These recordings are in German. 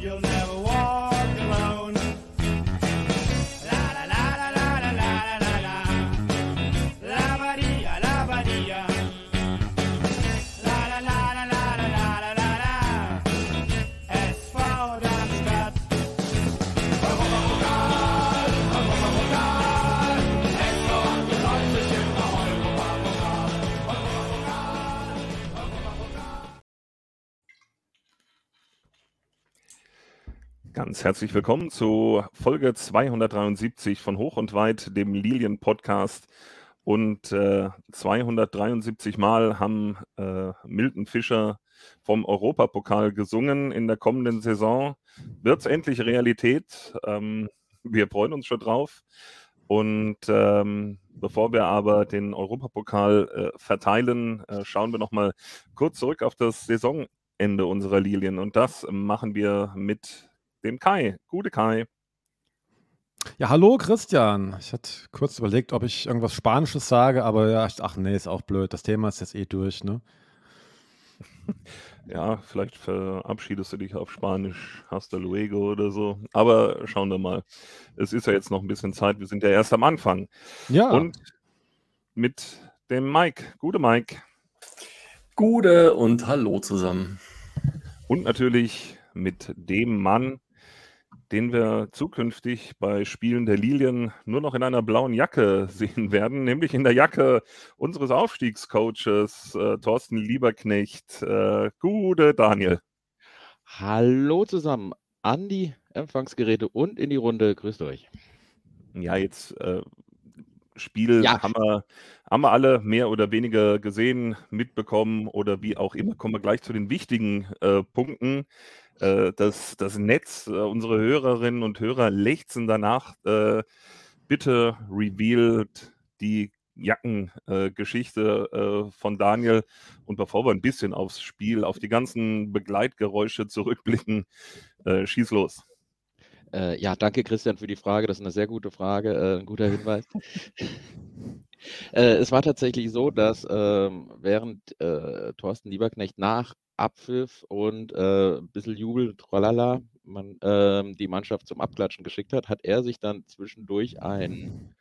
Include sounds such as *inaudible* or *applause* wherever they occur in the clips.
you'll never Ganz herzlich willkommen zu Folge 273 von Hoch und Weit, dem Lilien-Podcast. Und äh, 273 Mal haben äh, Milton Fischer vom Europapokal gesungen. In der kommenden Saison wird es endlich Realität. Ähm, wir freuen uns schon drauf. Und ähm, bevor wir aber den Europapokal äh, verteilen, äh, schauen wir nochmal kurz zurück auf das Saisonende unserer Lilien. Und das machen wir mit dem Kai. Gute Kai. Ja, hallo Christian. Ich hatte kurz überlegt, ob ich irgendwas Spanisches sage, aber ja, ich, ach nee, ist auch blöd. Das Thema ist jetzt eh durch, ne? *laughs* Ja, vielleicht verabschiedest du dich auf Spanisch, hasta luego oder so. Aber schauen wir mal. Es ist ja jetzt noch ein bisschen Zeit. Wir sind ja erst am Anfang. Ja, Und mit dem Mike. Gute Mike. Gute und hallo zusammen. Und natürlich mit dem Mann, den wir zukünftig bei Spielen der Lilien nur noch in einer blauen Jacke *laughs* sehen werden, nämlich in der Jacke unseres Aufstiegscoaches äh, Thorsten Lieberknecht. Äh, gute Daniel. Hallo zusammen an die Empfangsgeräte und in die Runde. Grüßt euch. Ja, jetzt äh, Spiel Ja. haben wir, haben wir alle mehr oder weniger gesehen, mitbekommen oder wie auch immer. Kommen wir gleich zu den wichtigen äh, Punkten. Äh, das, das Netz, äh, unsere Hörerinnen und Hörer lechzen danach. Äh, bitte revealed die Jackengeschichte äh, von Daniel. Und bevor wir ein bisschen aufs Spiel, auf die ganzen Begleitgeräusche zurückblicken, äh, schieß los. Äh, ja, danke Christian für die Frage. Das ist eine sehr gute Frage, äh, ein guter Hinweis. *laughs* äh, es war tatsächlich so, dass ähm, während äh, Thorsten Lieberknecht nach Abpfiff und äh, ein bisschen Jubel, tralala, man ähm, die Mannschaft zum Abklatschen geschickt hat, hat er sich dann zwischendurch einen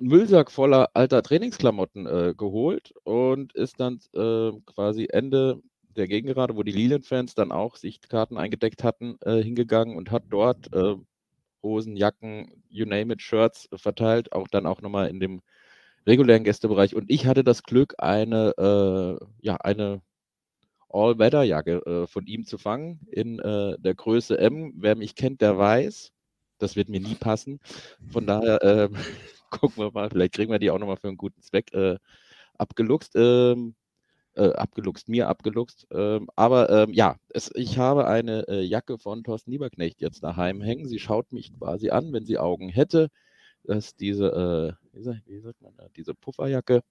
Müllsack voller alter Trainingsklamotten äh, geholt und ist dann äh, quasi Ende der Gegengerade, wo die Lilien-Fans dann auch Sichtkarten eingedeckt hatten, äh, hingegangen und hat dort äh, Hosen, Jacken, you name it, Shirts verteilt, auch dann auch nochmal in dem regulären Gästebereich. Und ich hatte das Glück, eine, äh, ja, eine All-Weather-Jacke äh, von ihm zu fangen in äh, der Größe M. Wer mich kennt, der weiß, das wird mir nie passen. Von daher äh, *laughs* gucken wir mal, vielleicht kriegen wir die auch nochmal für einen guten Zweck äh, abgeluchst. Ähm, äh, abgeluchst, mir abgeluchst. Ähm, aber ähm, ja, es, ich habe eine äh, Jacke von Thorsten Lieberknecht jetzt daheim hängen. Sie schaut mich quasi an, wenn sie Augen hätte. Das ist diese, wie, sagt, man, diese Pufferjacke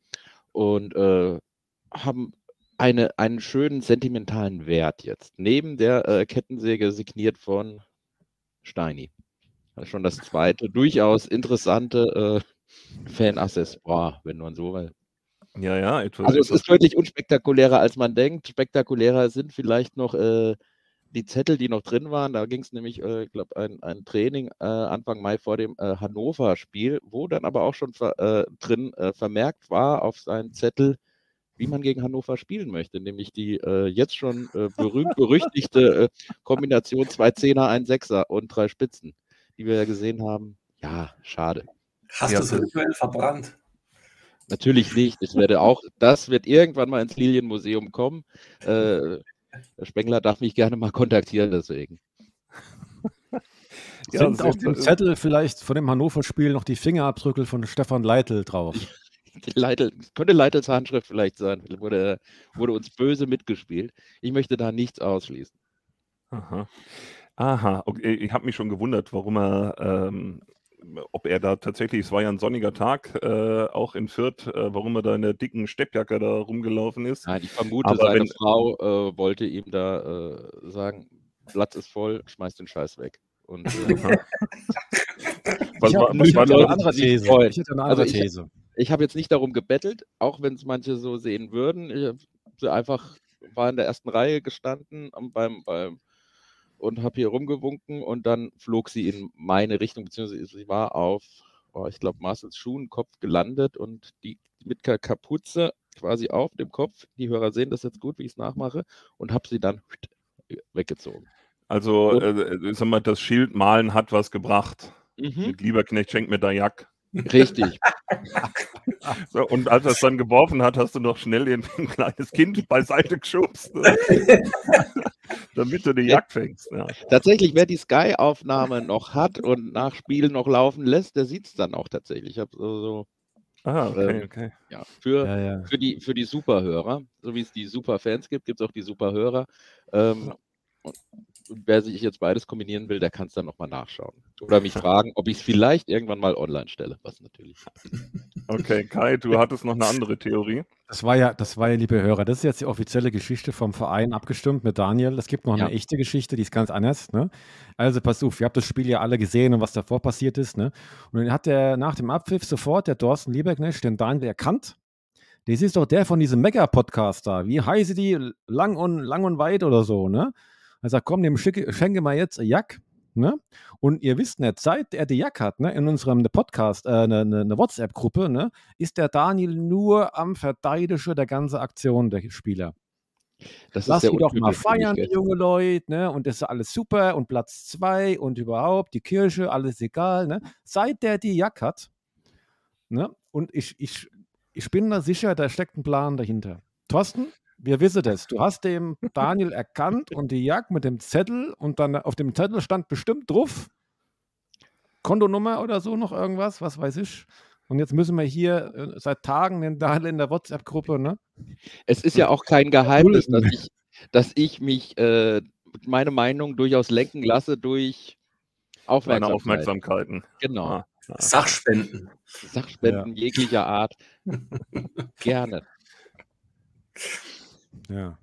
und haben eine, einen schönen sentimentalen Wert jetzt. Neben der äh, Kettensäge signiert von Steini. Das ist schon das zweite, durchaus interessante äh, Fan-Accessoire, wenn man so will. Ja, ja, etwas. Also es ist deutlich unspektakulärer, als man denkt. Spektakulärer sind vielleicht noch äh, die Zettel, die noch drin waren. Da ging es nämlich, äh, ich glaube, ein, ein Training äh, Anfang Mai vor dem äh, Hannover-Spiel, wo dann aber auch schon ver, äh, drin äh, vermerkt war auf seinen Zettel, wie man gegen Hannover spielen möchte, nämlich die äh, jetzt schon äh, berühmt-berüchtigte äh, Kombination zwei Zehner, ein Sechser und drei Spitzen, die wir ja gesehen haben. Ja, schade. Hast Ja, du so virtuell verbrannt? Natürlich nicht. Das werde auch, das wird irgendwann mal ins Lilienmuseum kommen. Äh, der Spengler darf mich gerne mal kontaktieren, deswegen. Ja, sind sehr- auf dem Zettel vielleicht von dem Hannover-Spiel noch die Fingerabdrücke von Stefan Leitl drauf. *laughs* Die Leitel, könnte Leitels Handschrift vielleicht sein. Vielleicht Wurde, wurde uns böse mitgespielt. Ich möchte da nichts ausschließen. Aha. Aha, okay. Ich habe mich schon gewundert, warum er, ähm, ob er da tatsächlich, es war ja ein sonniger Tag, äh, auch in Fürth, äh, warum er da in der dicken Steppjacke da rumgelaufen ist. Nein, ich vermute, Aber seine wenn- Frau äh, wollte ihm da äh, sagen, Platz ist voll, schmeiß den Scheiß weg. Und, äh, Was ich war- was eine andere These. Ich hätte eine Also andere ich- These. ich habe jetzt nicht darum gebettelt, auch wenn es manche so sehen würden. Ich hab sie einfach war in der ersten Reihe gestanden beim, beim und habe hier rumgewunken und dann flog sie in meine Richtung, beziehungsweise sie war auf, oh, ich glaube, Marcels Schuhenkopf gelandet und die mit Kapuze quasi auf dem Kopf. Die Hörer sehen das jetzt gut, wie ich es nachmache und habe sie dann weggezogen. Also, Und- äh, sag mal, das Schild malen hat was gebracht. Mhm. Mit Lieberknecht schenkt mir da Jack. Richtig. *laughs* So, und als er es dann geworfen hat, hast du noch schnell ein kleines Kind beiseite geschubst, ne? *laughs* damit du die Jack fängst. Ja. Tatsächlich, wer die Sky-Aufnahme noch hat und nach Spiel noch laufen lässt, der sieht es dann auch tatsächlich. Ich habe so, so Ah, okay, Ähm, okay. ja, für, Ja, ja. für, die, für die Superhörer, so wie es die Superfans gibt, gibt es auch die Superhörer. Ähm, *laughs* und wer sich jetzt beides kombinieren will, der kann es dann nochmal nachschauen. Oder mich fragen, ob ich es vielleicht irgendwann mal online stelle, was natürlich. *laughs* Okay, Kai, du hattest noch eine andere Theorie. Das war ja, das war ja, liebe Hörer, das ist jetzt die offizielle Geschichte vom Verein abgestimmt mit Daniel. Es gibt noch Ja. eine echte Geschichte, die ist ganz anders. Ne? Also pass auf, ihr habt das Spiel ja alle gesehen und was davor passiert ist. Ne? Und dann hat der nach dem Abpfiff sofort der Thorsten Lieberknecht den Daniel erkannt. Das ist doch der von diesem Mega-Podcast da. Wie heiße die? Lang und, lang und weit oder so, ne? Er sagt, komm, dem schicke, schenke mal jetzt ein Jack. Ne? Und ihr wisst nicht, seit er die Jack hat, ne, in unserem ne Podcast, äh, eine, eine, eine WhatsApp-Gruppe, ne, ist der Daniel nur am Verteidigen der ganzen Aktion der Spieler. Das Lass die doch mal feiern, die junge Leute, ne? Und das ist alles super und Platz zwei und überhaupt, die Kirche, alles egal, ne? Seit der die Jack hat, ne? Und ich, ich, ich bin da sicher, da steckt ein Plan dahinter. Thorsten, wir wissen das. Du hast dem Daniel erkannt und die Jack mit dem Zettel und dann auf dem Zettel stand bestimmt drauf Kontonummer oder so, noch irgendwas, was weiß ich. Und jetzt müssen wir hier äh, seit Tagen den Daniel in der WhatsApp-Gruppe, ne? Es ist ja auch kein Geheimnis, dass ich, dass ich mich äh, meine Meinung durchaus lenken lasse durch Aufmerksamkeit. Aufmerksamkeiten. Genau. Ah. Sachspenden. Sachspenden jeglicher Art. *laughs* Gerne. Ja.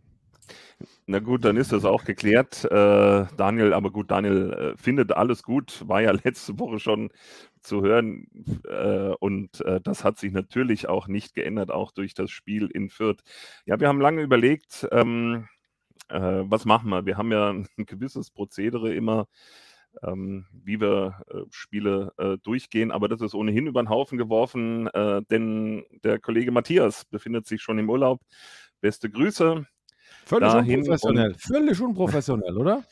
Na gut, dann ist das auch geklärt. Äh, Daniel, aber gut, Daniel äh, findet alles gut, war ja *laughs* letzte Woche schon zu hören. Äh, und äh, das hat sich natürlich auch nicht geändert, auch durch das Spiel in Fürth. Ja, wir haben lange überlegt, ähm, äh, was machen wir? Wir haben ja *laughs* ein gewisses Prozedere immer, ähm, wie wir äh, Spiele durchgehen, aber das ist ohnehin über den Haufen geworfen, denn der Kollege Matthias befindet sich schon im Urlaub. Beste Grüße. Völlig Dahin unprofessionell. Völlig unprofessionell, oder?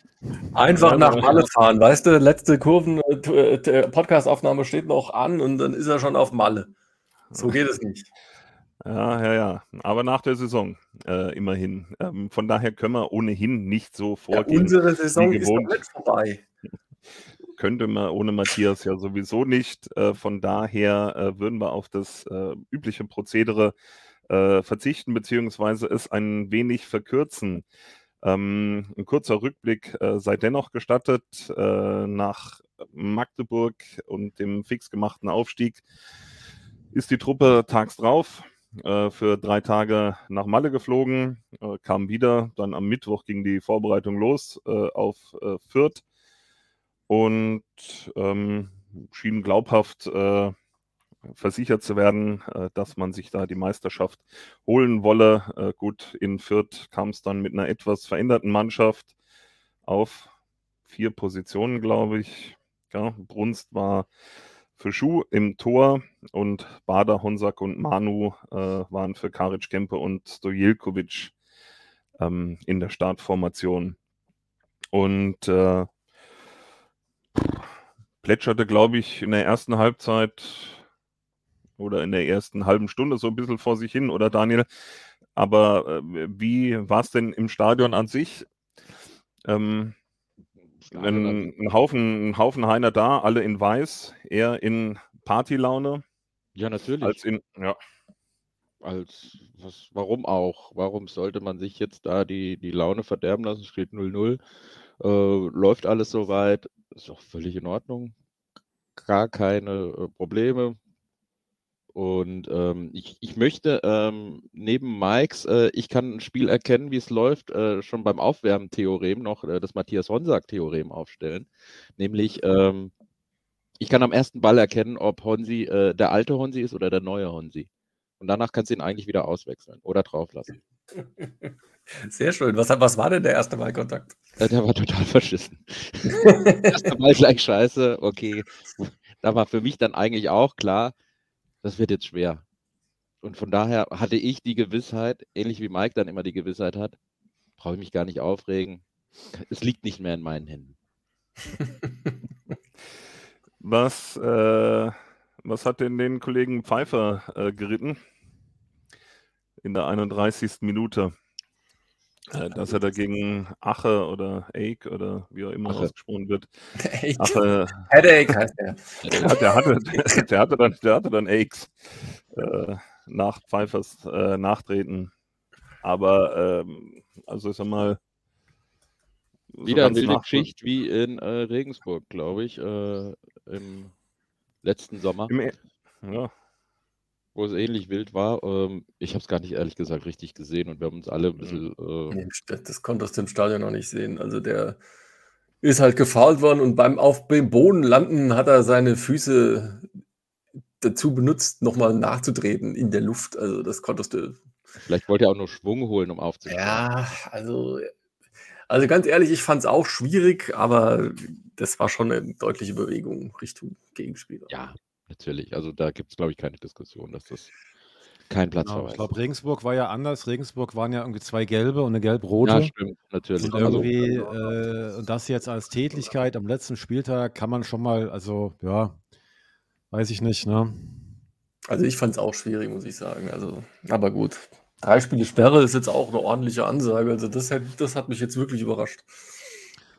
Einfach Ja, nach Malle fahren. Weißt du, letzte Kurven-Podcast-Aufnahme steht noch an und dann ist er schon auf Malle. So geht es nicht. Ja, ja, ja. Aber nach der Saison äh, immerhin. Ähm, von daher können wir ohnehin nicht so Ja, vorgehen. unsere Saison ist nicht vorbei. *laughs* Könnte man ohne Matthias ja sowieso nicht. Äh, von daher äh, würden wir auf das äh, übliche Prozedere äh, verzichten, beziehungsweise es ein wenig verkürzen. Ähm, ein kurzer Rückblick äh, sei dennoch gestattet. Äh, nach Magdeburg und dem fix gemachten Aufstieg ist die Truppe tags drauf äh, für drei Tage nach Malle geflogen, äh, kam wieder. Dann am Mittwoch ging die Vorbereitung los äh, auf äh, Fürth und ähm, schien glaubhaft äh, versichert zu werden, äh, dass man sich da die Meisterschaft holen wolle. Äh, gut, in Fürth kam es dann mit einer etwas veränderten Mannschaft auf vier Positionen, glaube ich. Ja, Brunst war für Schuh im Tor und Bader, Honsak und Manu äh, waren für Karic Kempe und Stojilkovic ähm, in der Startformation. Und äh, plätscherte, glaube ich, in der ersten Halbzeit oder in der ersten halben Stunde so ein bisschen vor sich hin, oder Daniel? Aber äh, wie war es denn im Stadion an sich? Ähm, ein, ein, Haufen, ein Haufen Heiner da, alle in weiß, eher in Partylaune Ja, natürlich. als in, ja, Als, was, warum auch? Warum sollte man sich jetzt da die, die Laune verderben lassen? Steht 0-0. Äh, läuft alles soweit. Ist auch völlig in Ordnung. Gar keine äh, Probleme. Und ähm, ich, ich möchte ähm, neben Mikes, äh, ich kann ein Spiel erkennen, wie es läuft, äh, schon beim Aufwärmen-Theorem noch äh, das Matthias Honsack-Theorem aufstellen. Nämlich, ähm, ich kann am ersten Ball erkennen, ob Honsi äh, der alte Honsi ist oder der neue Honsi. Und danach kannst du ihn eigentlich wieder auswechseln oder drauflassen. *laughs* Sehr schön. Was, was war denn der erste Ballkontakt? Äh, Der war total verschissen. *laughs* Erste Mal gleich scheiße, okay. Da war für mich dann eigentlich auch klar, das wird jetzt schwer. Und von daher hatte ich die Gewissheit, ähnlich wie Mike dann immer die Gewissheit hat, brauche ich mich gar nicht aufregen. Es liegt nicht mehr in meinen Händen. *laughs* Was, äh, was hat denn den Kollegen Pfeiffer äh, geritten? In der 31. Minute. Äh, dass er dagegen Ache oder Eik oder wie auch immer Ache. ausgesprochen wird. *laughs* Ache, Headache heißt *laughs* der. ja, der, hatte, *laughs* der, hatte dann, der hatte dann Akes äh, nach Pfeiffers äh, Nachtreten. Aber, ähm, also ich sag mal, so Wieder eine wilde Geschichte wie in äh, Regensburg, glaube ich, äh, im letzten Sommer, Im E- Ja, wo es ähnlich wild war. Ähm, ich habe es gar nicht ehrlich gesagt richtig gesehen und wir haben uns alle ein bisschen. Äh, Nee, Das konntest du im Stadion noch nicht sehen. Also der ist halt gefault worden und beim auf dem Boden landen hat er seine Füße dazu benutzt, nochmal nachzutreten in der Luft. Also das konntest du. vielleicht wollte er auch nur Schwung holen, um aufzustehen. Ja, also, also ganz ehrlich, ich fand es auch schwierig, aber das war schon eine deutliche Bewegung Richtung Gegenspieler. Ja, natürlich. Also da gibt es, glaube ich, keine Diskussion, dass das kein Genau, Platzverweis ich glaube. Regensburg war ja anders. Regensburg waren ja irgendwie zwei gelbe und eine gelb-rote. Ja, stimmt, natürlich. Und Also, irgendwie, äh, und das jetzt als Tätlichkeit am letzten Spieltag kann man schon mal, also ja, weiß ich nicht, ne? Also ich fand es auch schwierig, muss ich sagen. Also, aber gut. Drei Spiele Sperre ist jetzt auch eine ordentliche Ansage. Also das, hat- das hat mich jetzt wirklich überrascht.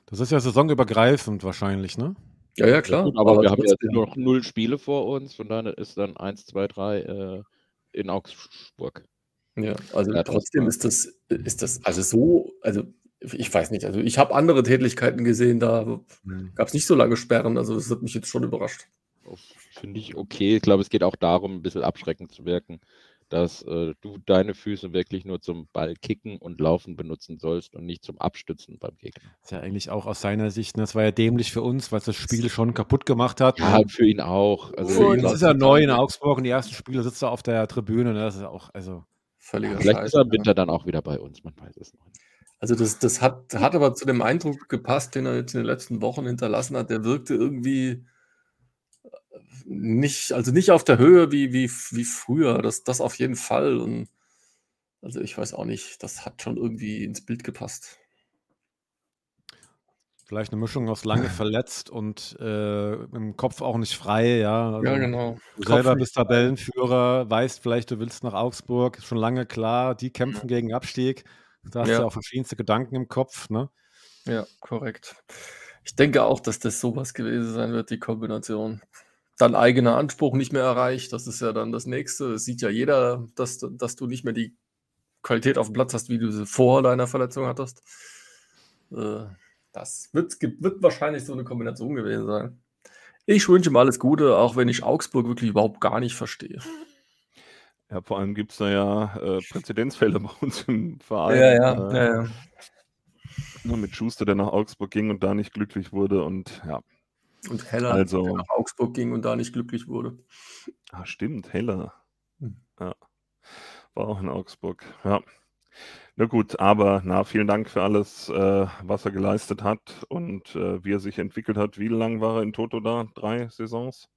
Das ist ja saisonübergreifend wahrscheinlich, ne? Ja, ja, ja, klar. gut, aber, wir haben jetzt trotzdem. noch null Spiele vor uns, von daher ist dann 1, 2, 3 äh, in Augsburg. Ja, also Ja, trotzdem ist das, ist das, also so, also ich weiß nicht, also ich habe andere Tätigkeiten gesehen, da Hm. gab es nicht so lange Sperren, also das hat mich jetzt schon überrascht. Finde ich okay. Ich glaube, es geht auch darum, ein bisschen abschreckend zu wirken, dass äh, du deine Füße wirklich nur zum Ball kicken und laufen benutzen sollst und nicht zum Abstützen beim Gegner. Ist ja eigentlich auch aus seiner Sicht, ne, das war ja dämlich für uns, weil es das Spiel schon kaputt gemacht hat. Ja, für ihn auch. Also, ihn glaub, ist er neu in Augsburg und die ersten Spiele sitzt er auf der Tribüne. Ne? Das ist auch, also, Völliger vielleicht Scheiß. ist er im Winter dann auch wieder bei uns, man weiß es noch nicht. Also das, das hat, hat aber zu dem Eindruck gepasst, den er jetzt in den letzten Wochen hinterlassen hat. Der wirkte irgendwie nicht, also nicht auf der Höhe wie, wie, wie früher. Das, das auf jeden Fall. Und also ich weiß auch nicht, das hat schon irgendwie ins Bild gepasst. vielleicht eine Mischung aus lange *laughs* verletzt und äh, im Kopf auch nicht frei, ja. Also, genau. Du selber Kopf bist Tabellenführer, weißt vielleicht, du willst nach Augsburg, ist schon lange klar, die kämpfen gegen Abstieg. Da hast du Ja. ja auch verschiedenste Gedanken im Kopf, ne? Ja, korrekt. Ich denke auch, dass das sowas gewesen sein wird, die Kombination. Dann eigener Anspruch nicht mehr erreicht, das ist ja dann das Nächste. Es sieht ja jeder, dass, du- dass du nicht mehr die Qualität auf dem Platz hast, wie du sie vor deiner Verletzung hattest. Äh, Das wird, wird wahrscheinlich so eine Kombination gewesen sein. Ich wünsche ihm alles Gute, auch wenn ich Augsburg wirklich überhaupt gar nicht verstehe. ja, vor allem gibt es da ja äh, Präzedenzfälle *laughs* bei uns im Verein. ja, äh, ja. nur mit Schuster, der nach Augsburg ging und da nicht glücklich wurde. Und ja, Und Heller, Also- der nach Augsburg ging und da nicht glücklich wurde. ah, stimmt, Heller. Hm. Ja, war auch in Augsburg. Ja. Na gut, aber na, vielen Dank für alles, äh, was er geleistet hat und äh, wie er sich entwickelt hat. Wie lange war er in Toto da? Drei Saisons?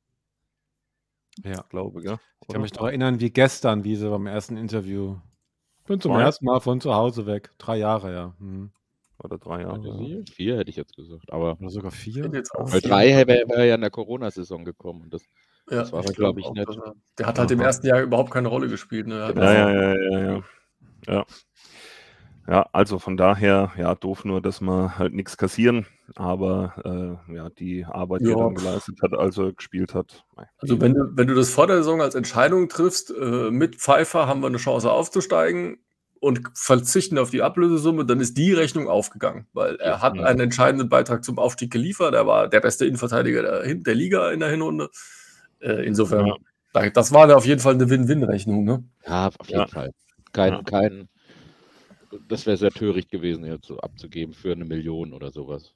Ja. Glaube, gell? Ich kann mich noch erinnern, wie gestern, wie sie beim ersten Interview. Bin zum Zwei? ersten Mal von zu Hause weg. Drei Jahre, ja. Hm. Oder drei Jahre. Vier hätte ich jetzt gesagt. Aber Oder sogar vier. hätte jetzt auch weil vier- drei wäre wär ja in der Corona-Saison gekommen. Und das, Ja, Das war glaube ich, nicht. er- Der hat halt im ersten Jahr überhaupt keine Rolle gespielt. Ne? Hat Ja, ja, ja, ja, ja. Ja, ja also von daher, ja, doof nur, dass wir halt nichts kassieren, aber äh, ja, die Arbeit, die er dann geleistet hat, als er gespielt hat. Also wenn du, wenn du das vor der Saison als Entscheidung triffst, äh, mit Pfeiffer haben wir eine Chance aufzusteigen und verzichten auf die Ablösesumme, dann ist die Rechnung aufgegangen, weil er hat Ja. einen entscheidenden Beitrag zum Aufstieg geliefert. Er war der beste Innenverteidiger der, der Liga in der Hinrunde. Äh, insofern, Ja. da- das war auf jeden Fall eine Win-Win-Rechnung. Ne? ja, auf jeden Ja. Fall. Kein, kein, das wäre sehr töricht gewesen, jetzt so abzugeben für eine Million oder sowas.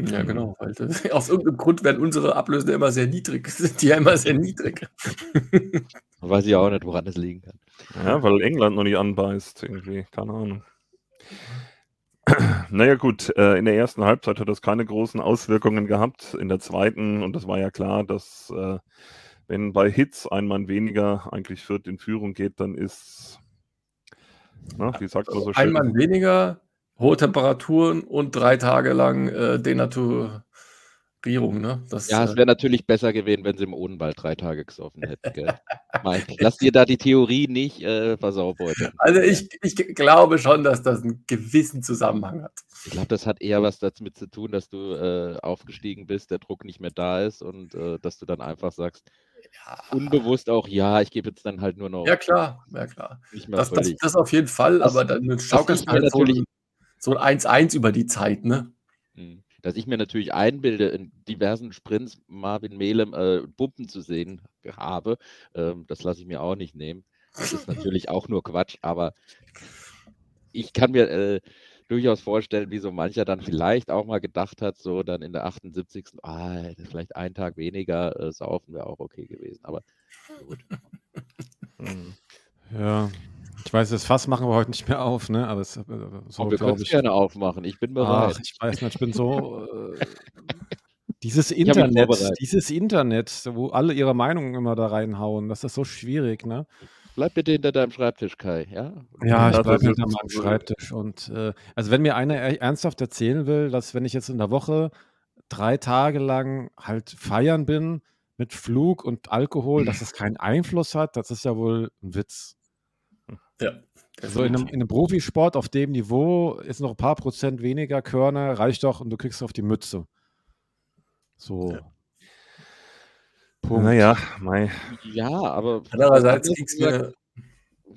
Ja, Mhm. genau. Weil, äh, *laughs* aus irgendeinem Grund werden unsere Ablöse immer sehr niedrig. *laughs* Sind die ja immer sehr niedrig. *laughs* Weiß ich auch nicht, woran es liegen kann. Ja, weil England noch nicht anbeißt, irgendwie. Keine Ahnung. *clears throat* Naja, gut, äh, in der ersten Halbzeit hat das keine großen Auswirkungen gehabt. In der zweiten, und das war ja klar, dass äh, wenn bei Hits ein Mann weniger eigentlich Fürth in Führung geht, dann ist, na, wie sagt man so Ein schön? Mann weniger, hohe Temperaturen und drei Tage lang äh, Denaturierung. Ne? Das, Ja, es äh, wäre natürlich besser gewesen, wenn sie im Odenwald drei Tage gesoffen hätten. Gell? *laughs* Mike, lass dir da die Theorie nicht äh, versaubeuteln. also ich, ich glaube schon, dass das einen gewissen Zusammenhang hat. Ich glaube, das hat eher was damit zu tun, dass du äh, aufgestiegen bist, der Druck nicht mehr da ist und äh, dass du dann einfach sagst, unbewusst auch, ja, ich gebe jetzt dann halt nur noch Ja, klar, ja, klar. Das, das, das auf jeden Fall, Das- aber dann schaukelst du halt so, natürlich- ein- so ein 1-1 über die Zeit, ne? Hm. Dass ich mir natürlich einbilde, in diversen Sprints Marvin Melem äh, Pumpen zu sehen habe, ähm, das lasse ich mir auch nicht nehmen. Das ist natürlich auch nur Quatsch, aber ich kann mir äh, durchaus vorstellen, wie so mancher dann vielleicht auch mal gedacht hat, so dann in der 78. Ah, vielleicht einen Tag weniger äh, saufen wäre auch okay gewesen. Aber gut. *laughs* Hm. Ja, ich weiß, das Fass machen wir heute nicht mehr auf, ne? Aber es, äh, so, Oh, wir können es gerne aufmachen. Ich bin bereit. Ach, ich weiß nicht, ich bin so. *laughs* Äh, dieses Internet, dieses Internet, wo alle ihre Meinungen immer da reinhauen, das ist so schwierig, ne? Bleib bitte hinter deinem Schreibtisch, Kai. Ja, Ja, ich bleibe hinter meinem Schreibtisch. Und äh, also wenn mir einer er- ernsthaft erzählen will, dass wenn ich jetzt in der Woche drei Tage lang halt feiern bin mit Flug und Alkohol, dass es keinen Einfluss hat, das ist ja wohl ein Witz. Ja. So in einem, in einem Profisport auf dem Niveau ist noch ein paar Prozent weniger Körner, reicht doch und du kriegst auf die Mütze. So. Ja. Punkt. Naja, mei. ja aber Andererseits gesagt, mir.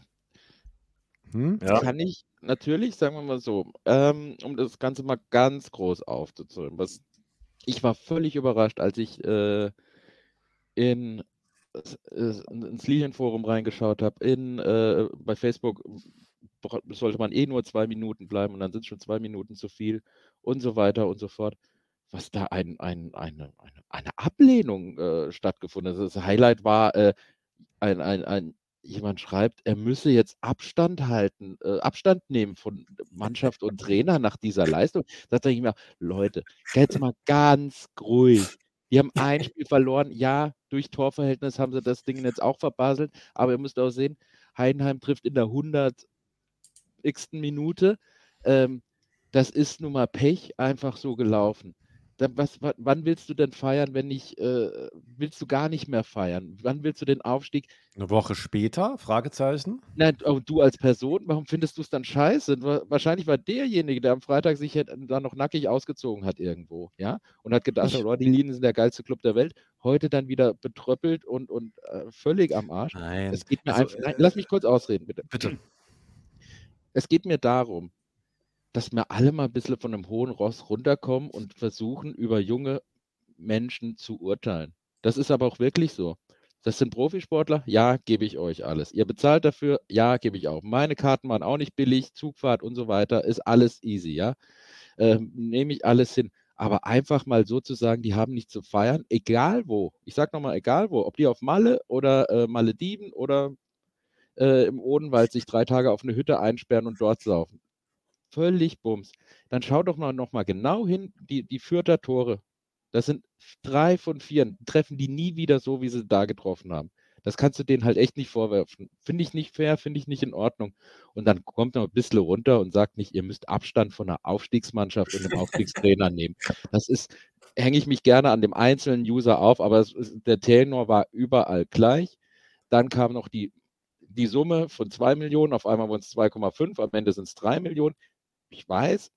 Hm? Ja. kann ich natürlich, sagen wir mal so, ähm, um das Ganze mal ganz groß aufzuzählen. Was ich war völlig überrascht, als ich äh, in ins Lilienforum reingeschaut habe, in äh, bei Facebook sollte man eh nur zwei Minuten bleiben und dann sind schon zwei Minuten zu viel und so weiter und so fort. Was da ein, ein, eine, eine, eine Ablehnung äh, stattgefunden hat. Das Highlight war äh, ein, ein, ein jemand schreibt, er müsse jetzt Abstand halten, äh, Abstand nehmen von Mannschaft und Trainer nach dieser Leistung. Da denke ich mir, Leute, jetzt mal ganz ruhig. Die haben ein Spiel verloren. Ja, durch Torverhältnis haben sie das Ding jetzt auch verbaselt. Aber ihr müsst auch sehen, Heidenheim trifft in der 100 x Minute. Ähm, das ist nun mal Pech, einfach so gelaufen. Dann, was, wa- wann willst du denn feiern, wenn nicht, äh, willst du gar nicht mehr feiern? Wann willst du den Aufstieg? Eine Woche später? Fragezeichen. Nein, oh, du als Person, warum findest du es dann scheiße? Wa- Wahrscheinlich war derjenige, der am Freitag sich da noch nackig ausgezogen hat irgendwo, ja, und hat gedacht, Ich- oh, die Linien sind der geilste Club der Welt, heute dann wieder betröppelt und, und äh, völlig am Arsch. Nein. Es geht mir Also, einfach, nein, äh, lass mich kurz ausreden, bitte. Bitte. Es geht mir darum, dass wir alle mal ein bisschen von einem hohen Ross runterkommen und versuchen, über junge Menschen zu urteilen. Das ist aber auch wirklich so. Das sind Profisportler, ja, gebe ich euch alles. Ihr bezahlt dafür, ja, gebe ich auch. Meine Karten waren auch nicht billig, Zugfahrt und so weiter, ist alles easy, ja. Ähm, Nehme ich alles hin. Aber einfach mal so zu sagen, die haben nicht zu feiern, egal wo. Ich sage nochmal, egal wo. Ob die auf Malle oder äh, Malediven oder äh, im Odenwald sich drei Tage auf eine Hütte einsperren und dort saufen. Völlig Bums. Dann schau doch mal noch mal genau hin, die, die Fürther Tore. Das sind drei von vier. Treffen die nie wieder so, wie sie da getroffen haben. Das kannst du denen halt echt nicht vorwerfen. Finde ich nicht fair, finde ich nicht in Ordnung. Und dann kommt noch ein bisschen runter und sagt nicht, ihr müsst Abstand von einer Aufstiegsmannschaft und einem Aufstiegstrainer *laughs* nehmen. Das ist, hänge ich mich gerne an dem einzelnen User auf, aber ist, der Tenor war überall gleich. Dann kam noch die, die Summe von 2 Millionen, auf einmal waren es 2,5, am Ende sind es 3 Millionen. Ich weiß,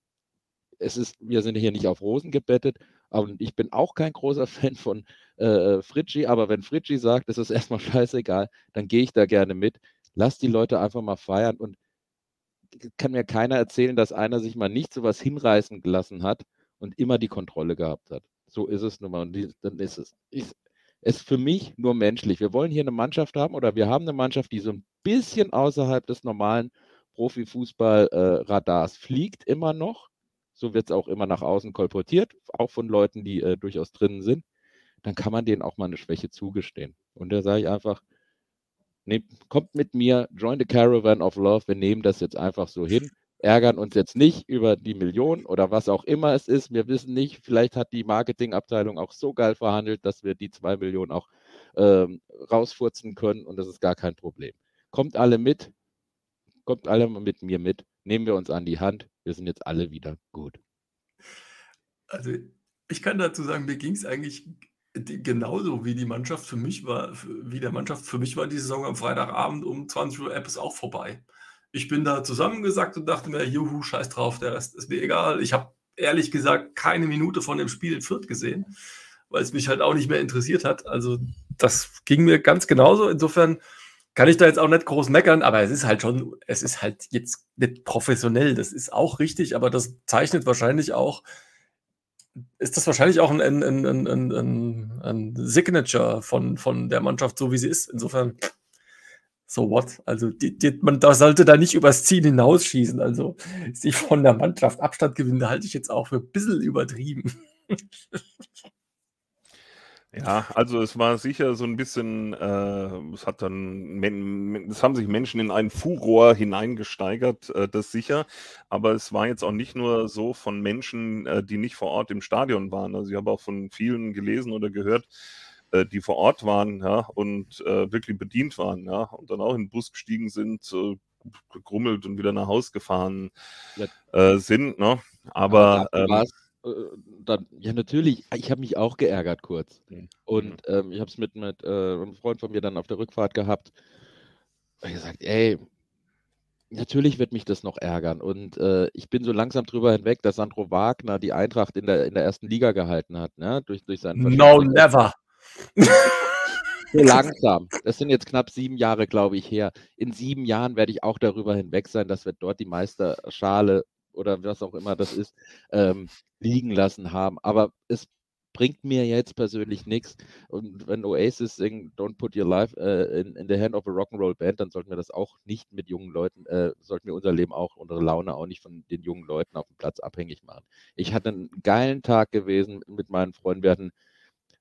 es ist, wir sind hier nicht auf Rosen gebettet, aber ich bin auch kein großer *laughs* Fan von äh, Fritschi, aber wenn Fritschi sagt, es ist erstmal *laughs* scheißegal, dann gehe ich da gerne mit. Lass die Leute einfach mal feiern und kann mir keiner erzählen, dass einer sich mal nicht so was hinreißen gelassen hat und immer die Kontrolle gehabt hat. So ist es nun mal. Und dann ist es. Ich, es ist für mich nur menschlich. Wir wollen hier eine Mannschaft haben oder wir haben eine Mannschaft, die so ein bisschen außerhalb des normalen Profifußball-Radars fliegt immer noch. So wird es auch immer nach außen kolportiert, auch von Leuten, die äh, durchaus drinnen sind. Dann kann man denen auch mal eine Schwäche zugestehen. Und da sage ich einfach, Nehmt, kommt mit mir, join the caravan of love, wir nehmen das jetzt einfach so hin, ärgern uns jetzt nicht über die Million oder was auch immer es ist. Wir wissen nicht, vielleicht hat die Marketingabteilung auch so geil verhandelt, dass wir die zwei Millionen auch ähm, rausfurzen können und das ist gar kein Problem. Kommt alle mit, kommt alle mit mir mit, nehmen wir uns an die Hand, wir sind jetzt alle wieder gut. Also ich kann dazu sagen, mir ging es eigentlich genauso wie die Mannschaft für mich war, wie der Mannschaft für mich war die Saison am Freitagabend um 20 Uhr App ist auch vorbei. Ich bin da zusammengesackt und dachte mir, juhu, scheiß drauf, der Rest ist mir egal. Ich habe ehrlich gesagt keine Minute von dem Spiel in Fürth gesehen, weil es mich halt auch nicht mehr interessiert hat. Also das ging mir ganz genauso. Insofern kann ich da jetzt auch nicht groß meckern, aber es ist halt schon, es ist halt jetzt nicht professionell. Das ist auch richtig, aber das zeichnet wahrscheinlich auch ist das wahrscheinlich auch ein, ein, ein, ein, ein Signature von, von der Mannschaft, so wie sie ist. Insofern, so what? Also, die, die, man da sollte da nicht übers Ziel hinausschießen. Also, sich von der Mannschaft Abstand gewinnen, halte ich jetzt auch für ein bisschen übertrieben. *laughs* Ja, also es war sicher so ein bisschen, äh, es hat dann, es haben sich Menschen in einen Furor hineingesteigert, äh, das sicher. Aber es war jetzt auch nicht nur so von Menschen, äh, die nicht vor Ort im Stadion waren. Also ich habe auch von vielen gelesen oder gehört, äh, die vor Ort waren, ja, und äh, wirklich bedient waren, ja, und dann auch in den Bus gestiegen sind, gegrummelt und wieder nach Haus gefahren Ja. äh, sind, ne? Aber ähm, äh, dann, ja, natürlich, ich habe mich auch geärgert kurz. Mhm. Und ähm, ich habe es mit, mit äh, einem Freund von mir dann auf der Rückfahrt gehabt. Ich gesagt, ey, natürlich wird mich das noch ärgern. Und äh, ich bin so langsam drüber hinweg, dass Sandro Wagner die Eintracht in der, in der ersten Liga gehalten hat, ne? durch, durch seinen No, never. *laughs* So langsam. Das sind jetzt knapp sieben Jahre, glaube ich, her. In sieben Jahren werde ich auch darüber hinweg sein, dass wir dort die Meisterschale oder was auch immer das ist, ähm, liegen lassen haben. Aber es bringt mir jetzt persönlich nichts. Und wenn Oasis singen Don't Put Your Life äh, in, in the Hand of a Rock'n'Roll Band, dann sollten wir das auch nicht mit jungen Leuten, äh, sollten wir unser Leben auch, unsere Laune auch nicht von den jungen Leuten auf dem Platz abhängig machen. Ich hatte einen geilen Tag gewesen mit meinen Freunden. Wir hatten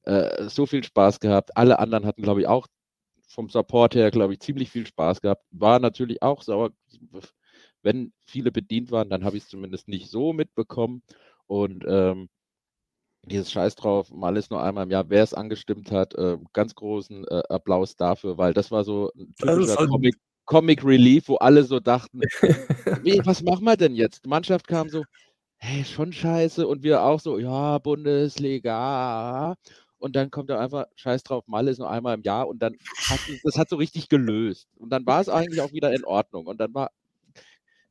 äh, so viel Spaß gehabt. Alle anderen hatten, glaube ich, auch vom Support her, glaube ich, ziemlich viel Spaß gehabt. War natürlich auch sauer, wenn viele bedient waren, dann habe ich es zumindest nicht so mitbekommen. Und ähm, dieses Scheiß drauf, mal ist nur einmal im Jahr, wer es angestimmt hat, äh, ganz großen äh, Applaus dafür, weil das war so ein ist typischer halt- Comic, Comic Relief, wo alle so dachten, *laughs* wie, was machen wir denn jetzt? Die Mannschaft kam so, hey, schon scheiße. Und wir auch so, ja, Bundesliga. Und dann kommt er einfach, scheiß drauf, Malle ist nur einmal im Jahr. Und dann hat das hat so richtig gelöst. Und dann war es eigentlich auch wieder in Ordnung. Und dann war,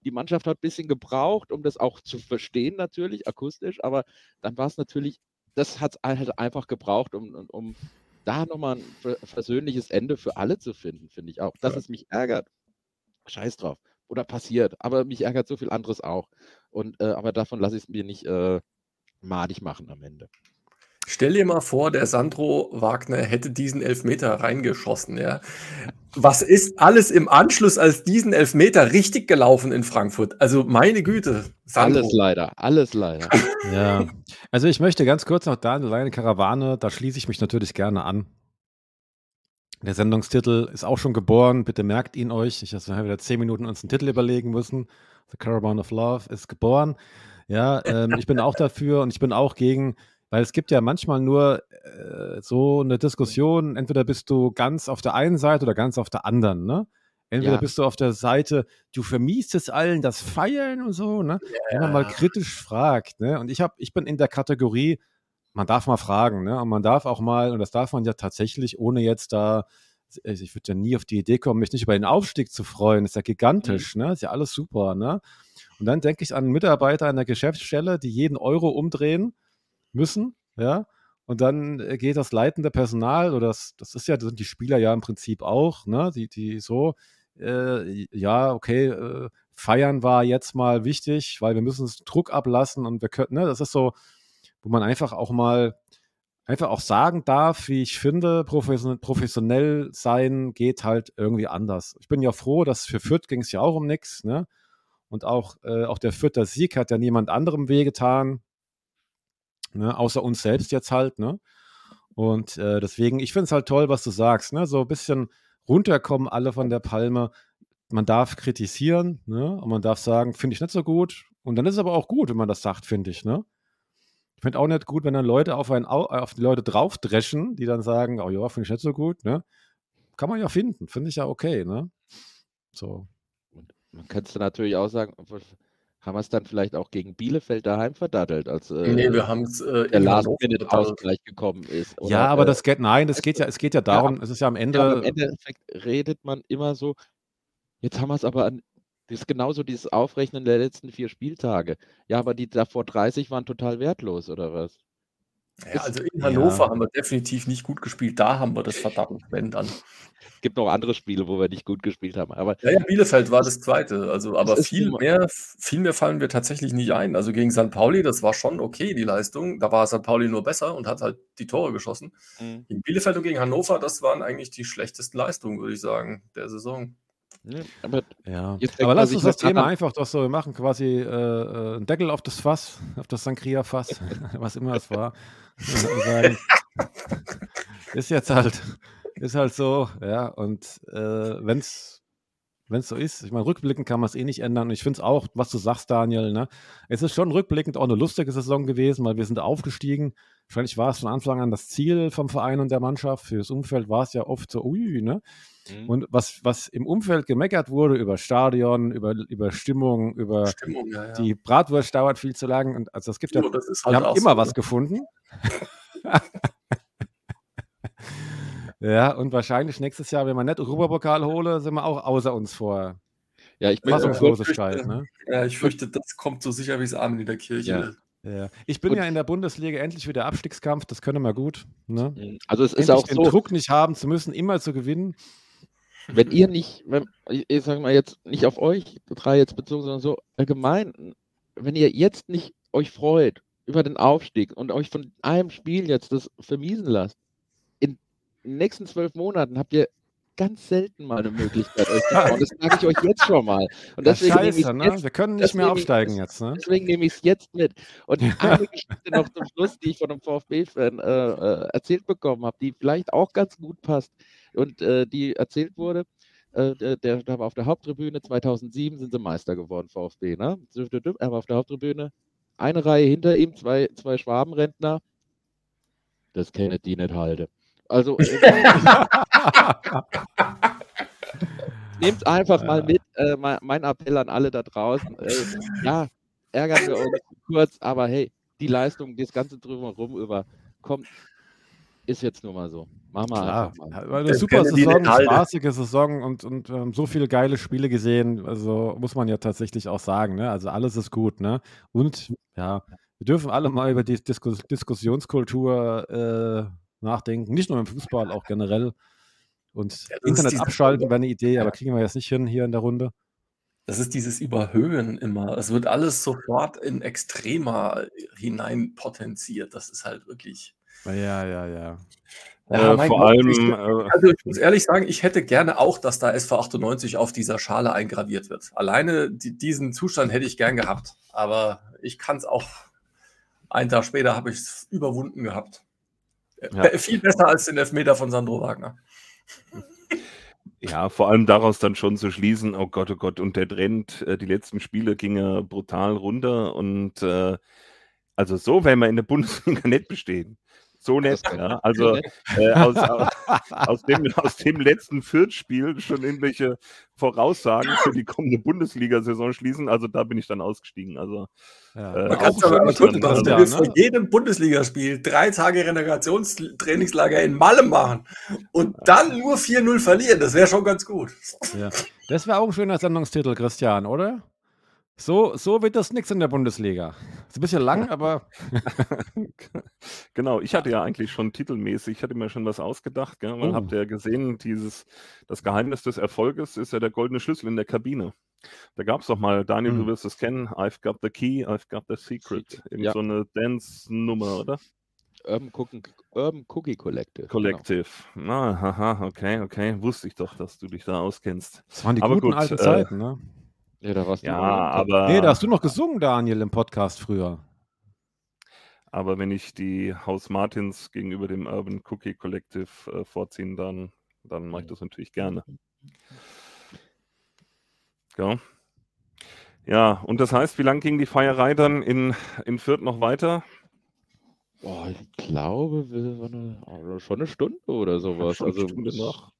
die Mannschaft hat ein bisschen gebraucht, um das auch zu verstehen, natürlich, akustisch. Aber dann war es natürlich, das hat es halt einfach gebraucht, um, um- da nochmal ein ver- versöhnliches Ende für alle zu finden, finde ich auch. Dass es mich ärgert, scheiß drauf. Oder passiert. Aber mich ärgert so viel anderes auch. Und, äh, aber davon lasse ich es mir nicht äh, madig machen am Ende. Stell dir mal vor, der Sandro Wagner hätte diesen Elfmeter reingeschossen, ja. Was ist alles im Anschluss als diesen Elfmeter richtig gelaufen in Frankfurt? Also meine Güte, Sandro. Alles leider, alles leider. *laughs* Ja, also ich möchte ganz kurz noch da, eine Karawane, da schließe ich mich natürlich gerne an. Der Sendungstitel ist auch schon geboren, bitte merkt ihn euch. Ich habe wieder zehn Minuten uns einen Titel überlegen müssen. The Caravan of Love ist geboren. Ja, ähm, ich bin auch dafür und ich bin auch gegen, weil es gibt ja manchmal nur äh, so eine Diskussion, entweder bist du ganz auf der einen Seite oder ganz auf der anderen, ne? Entweder Ja. bist du auf der Seite, du vermiest es allen das Feiern und so, ne? Wenn man mal kritisch fragt, ne? Und ich habe, ich bin in der Kategorie, man darf mal fragen, ne? Und man darf auch mal, und das darf man ja tatsächlich, ohne jetzt da, also ich würde ja nie auf die Idee kommen, mich nicht über den Aufstieg zu freuen. ist ja gigantisch, ne? Ist ja alles super, ne? Und dann denke ich an Mitarbeiter an der Geschäftsstelle, die jeden Euro umdrehen müssen, ja. Und dann äh, geht das leitende Personal, oder das, das ist ja, das sind die Spieler ja im Prinzip auch, ne? Die, die so, äh, ja, okay, äh, feiern war jetzt mal wichtig, weil wir müssen Druck ablassen und wir können, ne, das ist so, wo man einfach auch mal einfach auch sagen darf, wie ich finde, profession professionell sein geht halt irgendwie anders. Ich bin ja froh, dass für Fürth ging es ja auch um nichts, ne? Und auch, äh, auch der Fürther Sieg hat ja niemand anderem wehgetan, ne? Außer uns selbst jetzt halt, ne? Und äh, deswegen, ich finde es halt toll, was du sagst, ne? So ein bisschen runterkommen alle von der Palme. Man darf kritisieren ne? und man darf sagen, finde ich nicht so gut. Und dann ist es aber auch gut, wenn man das sagt, finde ich. Ne? Ich finde auch nicht gut, wenn dann Leute auf, einen, auf die Leute draufdreschen, die dann sagen, oh ja, finde ich nicht so gut. Ne? Kann man ja finden, finde ich ja okay. Ne? So. Man könnte natürlich auch sagen, haben wir es dann vielleicht auch gegen Bielefeld daheim verdattelt, als äh, Nee, wir haben es äh, der in Last Hannover Minute verdattelt. Ausgleich gekommen ist. ja, Oder, aber äh, das geht, nein, das geht ja, es geht ja darum, es ist ja am Ende, Ja, aber im Endeffekt redet man immer so, jetzt haben wir es aber an, das ist genauso dieses Aufrechnen der letzten vier Spieltage. Ja, aber die davor 30 waren total wertlos, oder was? Ja, also in Ja. Hannover haben wir definitiv nicht gut gespielt. Da haben wir das verdammt, wenn dann. gibt noch andere Spiele, wo wir nicht gut gespielt haben. Aber Ja, ja, Bielefeld war das zweite. Also, aber viel immer- mehr, viel mehr fallen wir tatsächlich nicht ein. Also gegen St. Pauli, das war schon okay, die Leistung. Da war St. Pauli nur besser und hat halt die Tore geschossen. mh, Gegen Bielefeld und gegen Hannover, das waren eigentlich die schlechtesten Leistungen, würde ich sagen, der Saison. Ne, aber Ja, aber lass uns das Thema einfach doch so, wir machen quasi äh, äh, einen Deckel auf das Fass, auf das Sangria-Fass, *laughs* was immer es war. *laughs* Sagen, ist jetzt halt, ist halt so, ja, und äh, wenn es so ist, ich meine, rückblickend kann man es eh nicht ändern. Und ich finde es auch, was du sagst, Daniel, ne? Es ist schon rückblickend auch eine lustige Saison gewesen, weil wir sind aufgestiegen. Wahrscheinlich war es von Anfang an das Ziel vom Verein und der Mannschaft. Für das Umfeld war es ja oft so, ui, ne? mh, Und was, was im Umfeld gemeckert wurde über Stadion, über, über Stimmung, über Stimmung, ja, ja. die Bratwurst dauert viel zu lang. Und also es gibt ja, das ist wir halt haben immer so, was ne? gefunden. *laughs* ja, und wahrscheinlich nächstes Jahr, wenn wir nicht Europapokal holen, sind wir auch außer uns vor. ja, ich noch kurz, Fassungslosigkeit. Ne? Ja, ich fürchte, das kommt so sicher wie es Amen in der Kirche. Ja. Ja. Ich bin Und- ja in der Bundesliga endlich wieder Abstiegskampf, das können wir gut. Ne? also es ist Endlich auch den so, Druck nicht haben zu müssen, immer zu gewinnen. wenn ihr nicht, wenn, ich, ich sage mal jetzt nicht auf euch drei jetzt bezogen, sondern so allgemein, wenn ihr jetzt nicht euch freut über den Aufstieg und euch von einem Spiel jetzt das vermiesen lasst, in den nächsten zwölf Monaten habt ihr ganz selten mal eine *laughs* Möglichkeit, euch zu freuen. Das sage ich euch jetzt schon mal. Und ist deswegen ich scheiße, ne? jetzt Wir können nicht mehr aufsteigen jetzt. Ne? Deswegen nehme ich es jetzt mit. Und eine Geschichte noch zum Schluss, die ich von einem VfB-Fan äh, äh, erzählt bekommen habe, die vielleicht auch ganz gut passt und äh, die erzählt wurde. Äh, der, der war auf der Haupttribüne 2007 sind sie Meister geworden, VfB. Ne? Er war auf der Haupttribüne. Eine Reihe hinter ihm, zwei, zwei Schwabenrentner. Das ich die nicht halten. Also *laughs* äh, nehmt einfach mal mit. Äh, mein, Appell an alle da draußen. Äh, ja, ärgern wir uns kurz, aber hey, die Leistung, das ganze drumherum über kommt, ist jetzt nur mal so. Machen wir Klar, einfach mal. eine Das super Saison, halten. spaßige Saison und, und ähm, so viele geile Spiele gesehen. Also muss man ja tatsächlich auch sagen. Ne? Also alles ist gut. Ne? Und ja, wir dürfen alle mal über die Diskus Diskussionskultur äh, nachdenken. Nicht nur im Fußball, auch generell. Und Ja, Internet abschalten wäre eine Idee, aber kriegen wir jetzt nicht hin hier in der Runde. Das ist dieses Überhöhen immer. Es wird alles sofort in Extrema hinein potenziert. Das ist halt wirklich. Ja, ja, ja. Ja, äh, vor Gott, allem, ich- äh, Also ich muss ehrlich sagen, ich hätte gerne auch, dass da SV 98 auf dieser Schale eingraviert wird. Alleine die, diesen Zustand hätte ich gern gehabt. Aber ich kann es auch. Einen Tag später habe ich es überwunden gehabt. Ja. *laughs* Viel besser als den Elfmeter von Sandro Wagner. Ja, vor allem daraus dann schon zu schließen, oh Gott, oh Gott, und der Trend, äh, die letzten Spiele gingen brutal runter und äh, also so werden wir in der Bundesliga *laughs* nicht bestehen. So nett, kann- *laughs* ja. Also äh, aus, *laughs* aus, aus, dem, aus dem letzten Viertspiel schon irgendwelche Voraussagen für die kommende Bundesliga-Saison schließen, also da bin ich dann ausgestiegen. Also ja. Äh, Aber auch auch schon schön, was dass ne? vor jedem Bundesligaspiel drei Tage Relegationstrainingslager in Malle machen und dann nur 4-0 verlieren. Das wäre schon ganz gut. Ja. Das wäre auch ein schöner Sendungstitel, Christian, oder? So, so wird das nichts in der Bundesliga. Ist ein bisschen lang, aber *laughs* Genau, ich hatte ja eigentlich schon titelmäßig, ich hatte mir schon was ausgedacht, gell, weil Oh. habt ihr ja gesehen, dieses, das Geheimnis des Erfolges ist ja der goldene Schlüssel in der Kabine. Da gab es doch mal, Daniel, du Hm. wirst es kennen, I've got the key, I've got the secret. Irgend ja. so eine Dance-Nummer, oder? Urban, Cooking, Urban Cookie Collective. genau. Collective. Ah, haha, okay, okay. Wusste ich doch, dass du dich da auskennst. das waren die Aber guten gut, alten äh, Zeiten, ne? Ja, da warst du Ja, Kopf. aber, Nee, da hast du noch gesungen, Daniel, im Podcast früher. aber wenn ich die Haus Martins gegenüber dem Urban Cookie Collective äh, vorziehen, dann dann mache ich das natürlich gerne. Ja. Ja, und das heißt, wie lange ging die Feierei dann in, in Fürth noch weiter? Boah, ich glaube, wir waren eine, also schon eine Stunde oder sowas. Schon eine Also Stunde es- noch.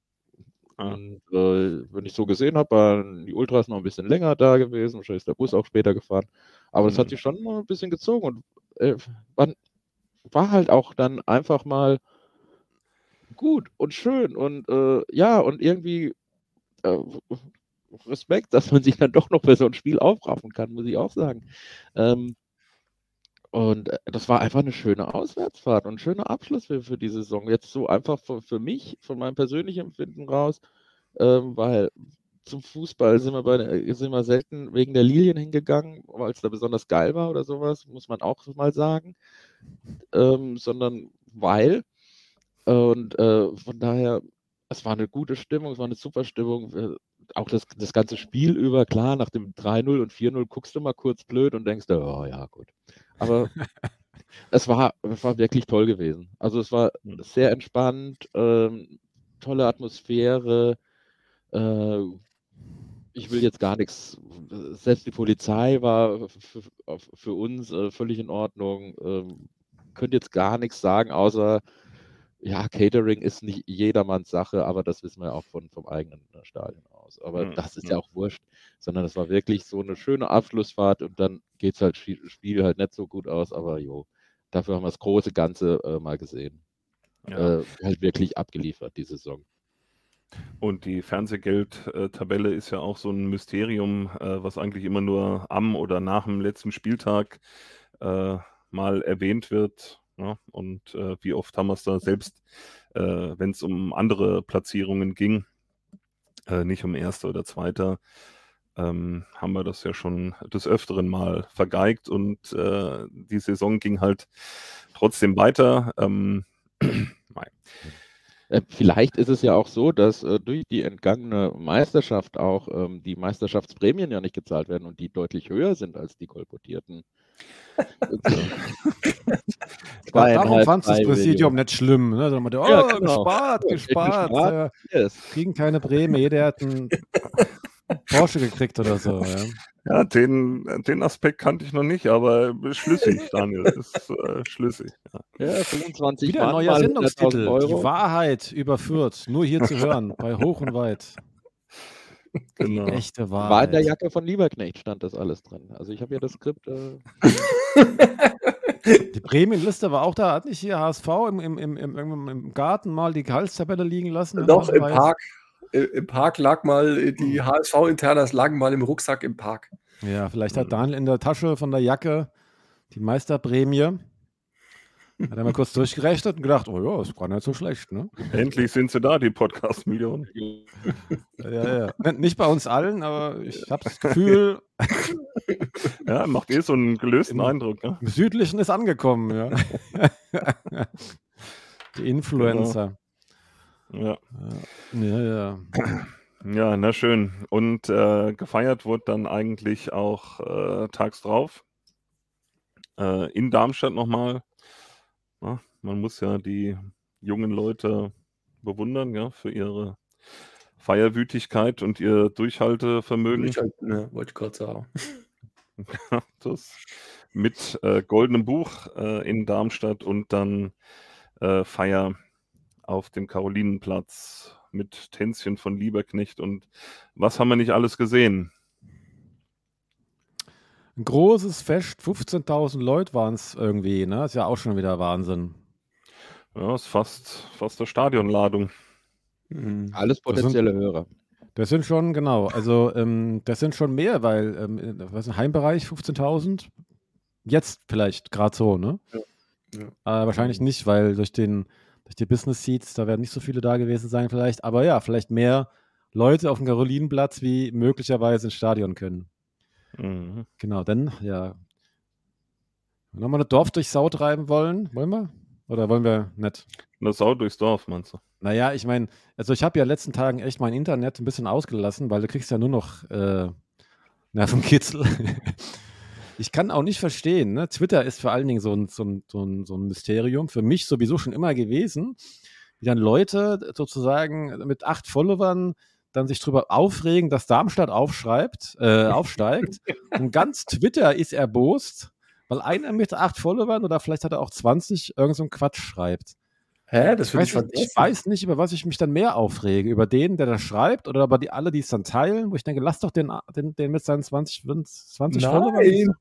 Und äh, wenn ich so gesehen habe, waren die Ultras noch ein bisschen länger da gewesen. Wahrscheinlich ist der Bus auch später gefahren. Aber es hat Mhm. sich schon noch ein bisschen gezogen und äh, man war halt auch dann einfach mal gut und schön und äh, ja, und irgendwie äh, Respekt, dass man sich dann doch noch für so ein Spiel aufraffen kann, muss ich auch sagen. Ähm, und äh, das war einfach eine schöne Auswärtsfahrt und ein schöner Abschluss für, für die Saison. Jetzt so einfach für, für mich, von meinem persönlichen Empfinden raus, ähm, weil zum Fußball sind wir, bei, der- sind wir selten wegen der Lilien hingegangen, weil es da besonders geil war oder sowas, muss man auch mal sagen, ähm, sondern weil. Und äh, von daher, es war eine gute Stimmung, es war eine super Stimmung. äh, Auch das, das ganze Spiel über, klar, nach dem 3-0 und 4-0 guckst du mal kurz blöd und denkst, oh ja, gut. Aber *laughs* es war, es war wirklich toll gewesen. Also es war sehr entspannt, ähm, tolle Atmosphäre. Äh, ich will jetzt gar nichts. Selbst die Polizei war für, für uns äh, völlig in Ordnung. Ähm, könnte jetzt gar nichts sagen, außer ja, Catering ist nicht jedermanns Sache, aber das wissen wir auch von, vom eigenen äh, Stadion aus. Aber Mhm, das ist mhm. ja auch wurscht, sondern es war wirklich so eine schöne Abschlussfahrt und dann geht es halt Spiel halt nicht so gut aus, aber jo, dafür haben wir das große Ganze äh, mal gesehen. Ja. Äh, halt wirklich abgeliefert, die Saison. Und die Fernsehgeld-Tabelle ist ja auch so ein Mysterium, äh, was eigentlich immer nur am oder nach dem letzten Spieltag äh, mal erwähnt wird. Ja? Und äh, wie oft haben wir es da selbst, äh, wenn es um andere Platzierungen ging, äh, nicht um erster oder zweiter, ähm, haben wir das ja schon des Öfteren mal vergeigt und äh, die Saison ging halt trotzdem weiter. Ähm. *clears throat* Äh, Vielleicht ist es ja auch so, dass äh, durch die entgangene Meisterschaft auch ähm, die Meisterschaftsprämien ja nicht gezahlt werden und die deutlich höher sind als die kolportierten. Darum fand das drei Präsidium nicht schlimm. Ne? Meinte, oh, Ja, genau. gespart, Ja, gespart. gespart. Äh, Yes. kriegen keine Prämie. Jeder hat einen Porsche gekriegt oder so. Ja. Ja, den, den Aspekt kannte ich noch nicht, aber schlüssig, Daniel, *laughs* ist äh, schlüssig. Ja. Ja, 25 Wieder neuer mal 100.000 Sendungstitel. Die Euro. Wahrheit überführt. Nur hier zu hören. bei Hoch und Weit. Genau. Die *laughs* echte War in der Wahrheit. Jacke von Lieberknecht, stand das alles drin. Also ich habe ja das Skript. Äh, Die Prämienliste war auch da. Hat nicht hier HSV im, im, im, im, im Garten mal die Gehaltstabelle liegen lassen? Doch, im Weiß. Park. I- Im Park lag mal äh, die HSV-Internas lagen mal im Rucksack im Park. Ja, vielleicht hat Mhm. Daniel in der Tasche von der Jacke die Meisterprämie. Hat er mal kurz durchgerechnet und gedacht, oh ja, ist gar nicht so schlecht, ne? Endlich sind sie da, die Podcast-Millionen. Ja, ja, Nicht bei uns allen, aber ich habe das Gefühl, *laughs* Ja, macht eh so einen gelösten Im- Eindruck. Ne? im Südlichen ist angekommen, ja. *laughs* Die Influencer. Ja. Ja, ja. ja, na schön. Und äh, gefeiert wurde dann eigentlich auch äh, tags drauf. Äh, in Darmstadt nochmal. Ja, man muss ja die jungen Leute bewundern, ja, für ihre Feierwütigkeit und ihr Durchhaltevermögen. Ich halt, ne, wollte ich gerade sagen. *laughs* das mit äh, goldenem Buch äh, in Darmstadt und dann äh, Feier auf dem Karolinenplatz mit Tänzchen von Lieberknecht und was haben wir nicht alles gesehen? Ein großes Fest, 15.000 Leute waren es irgendwie, ne? Ist ja auch schon wieder Wahnsinn. Ja, ist fast, fast eine Stadionladung. Mhm. alles sind- potenzielle Hörer. Das sind schon, genau, also ähm, das sind schon mehr, weil, ähm, was ist ein Heimbereich, 15.000? Jetzt vielleicht gerade so, ne? Ja. Aber wahrscheinlich Mhm. nicht, weil durch, den, durch die Business Seats, da werden nicht so viele da gewesen sein vielleicht. Aber ja, vielleicht mehr Leute auf dem Karolinenplatz, wie möglicherweise ins Stadion können. Mhm. Genau, dann, ja. Wenn wir mal ein Dorf durch Sau treiben wollen, wollen wir? Oder wollen wir nicht? Eine Sau durchs Dorf, meinst du? Naja, ich meine, also ich habe ja in den letzten Tagen echt mein Internet ein bisschen ausgelassen, weil du kriegst ja nur noch äh, Nervenkitzel. *laughs* ich kann auch nicht verstehen, ne? Twitter ist vor allen Dingen so ein, so, ein, so, ein, so ein Mysterium, für mich sowieso schon immer gewesen. wie dann Leute sozusagen mit acht Followern dann sich darüber aufregen, dass Darmstadt aufschreibt, äh, *laughs* aufsteigt. und ganz Twitter ist erbost, weil einer mit acht Followern oder vielleicht hat er auch 20 irgend so Quatsch schreibt. Hä? Das Ich finde ich weiß, nicht, ich weiß nicht, über was ich mich dann mehr aufrege. Über den, der das schreibt oder über die alle, die es dann teilen, wo ich denke, lass doch den, den, den mit seinen 20, 20 Followern.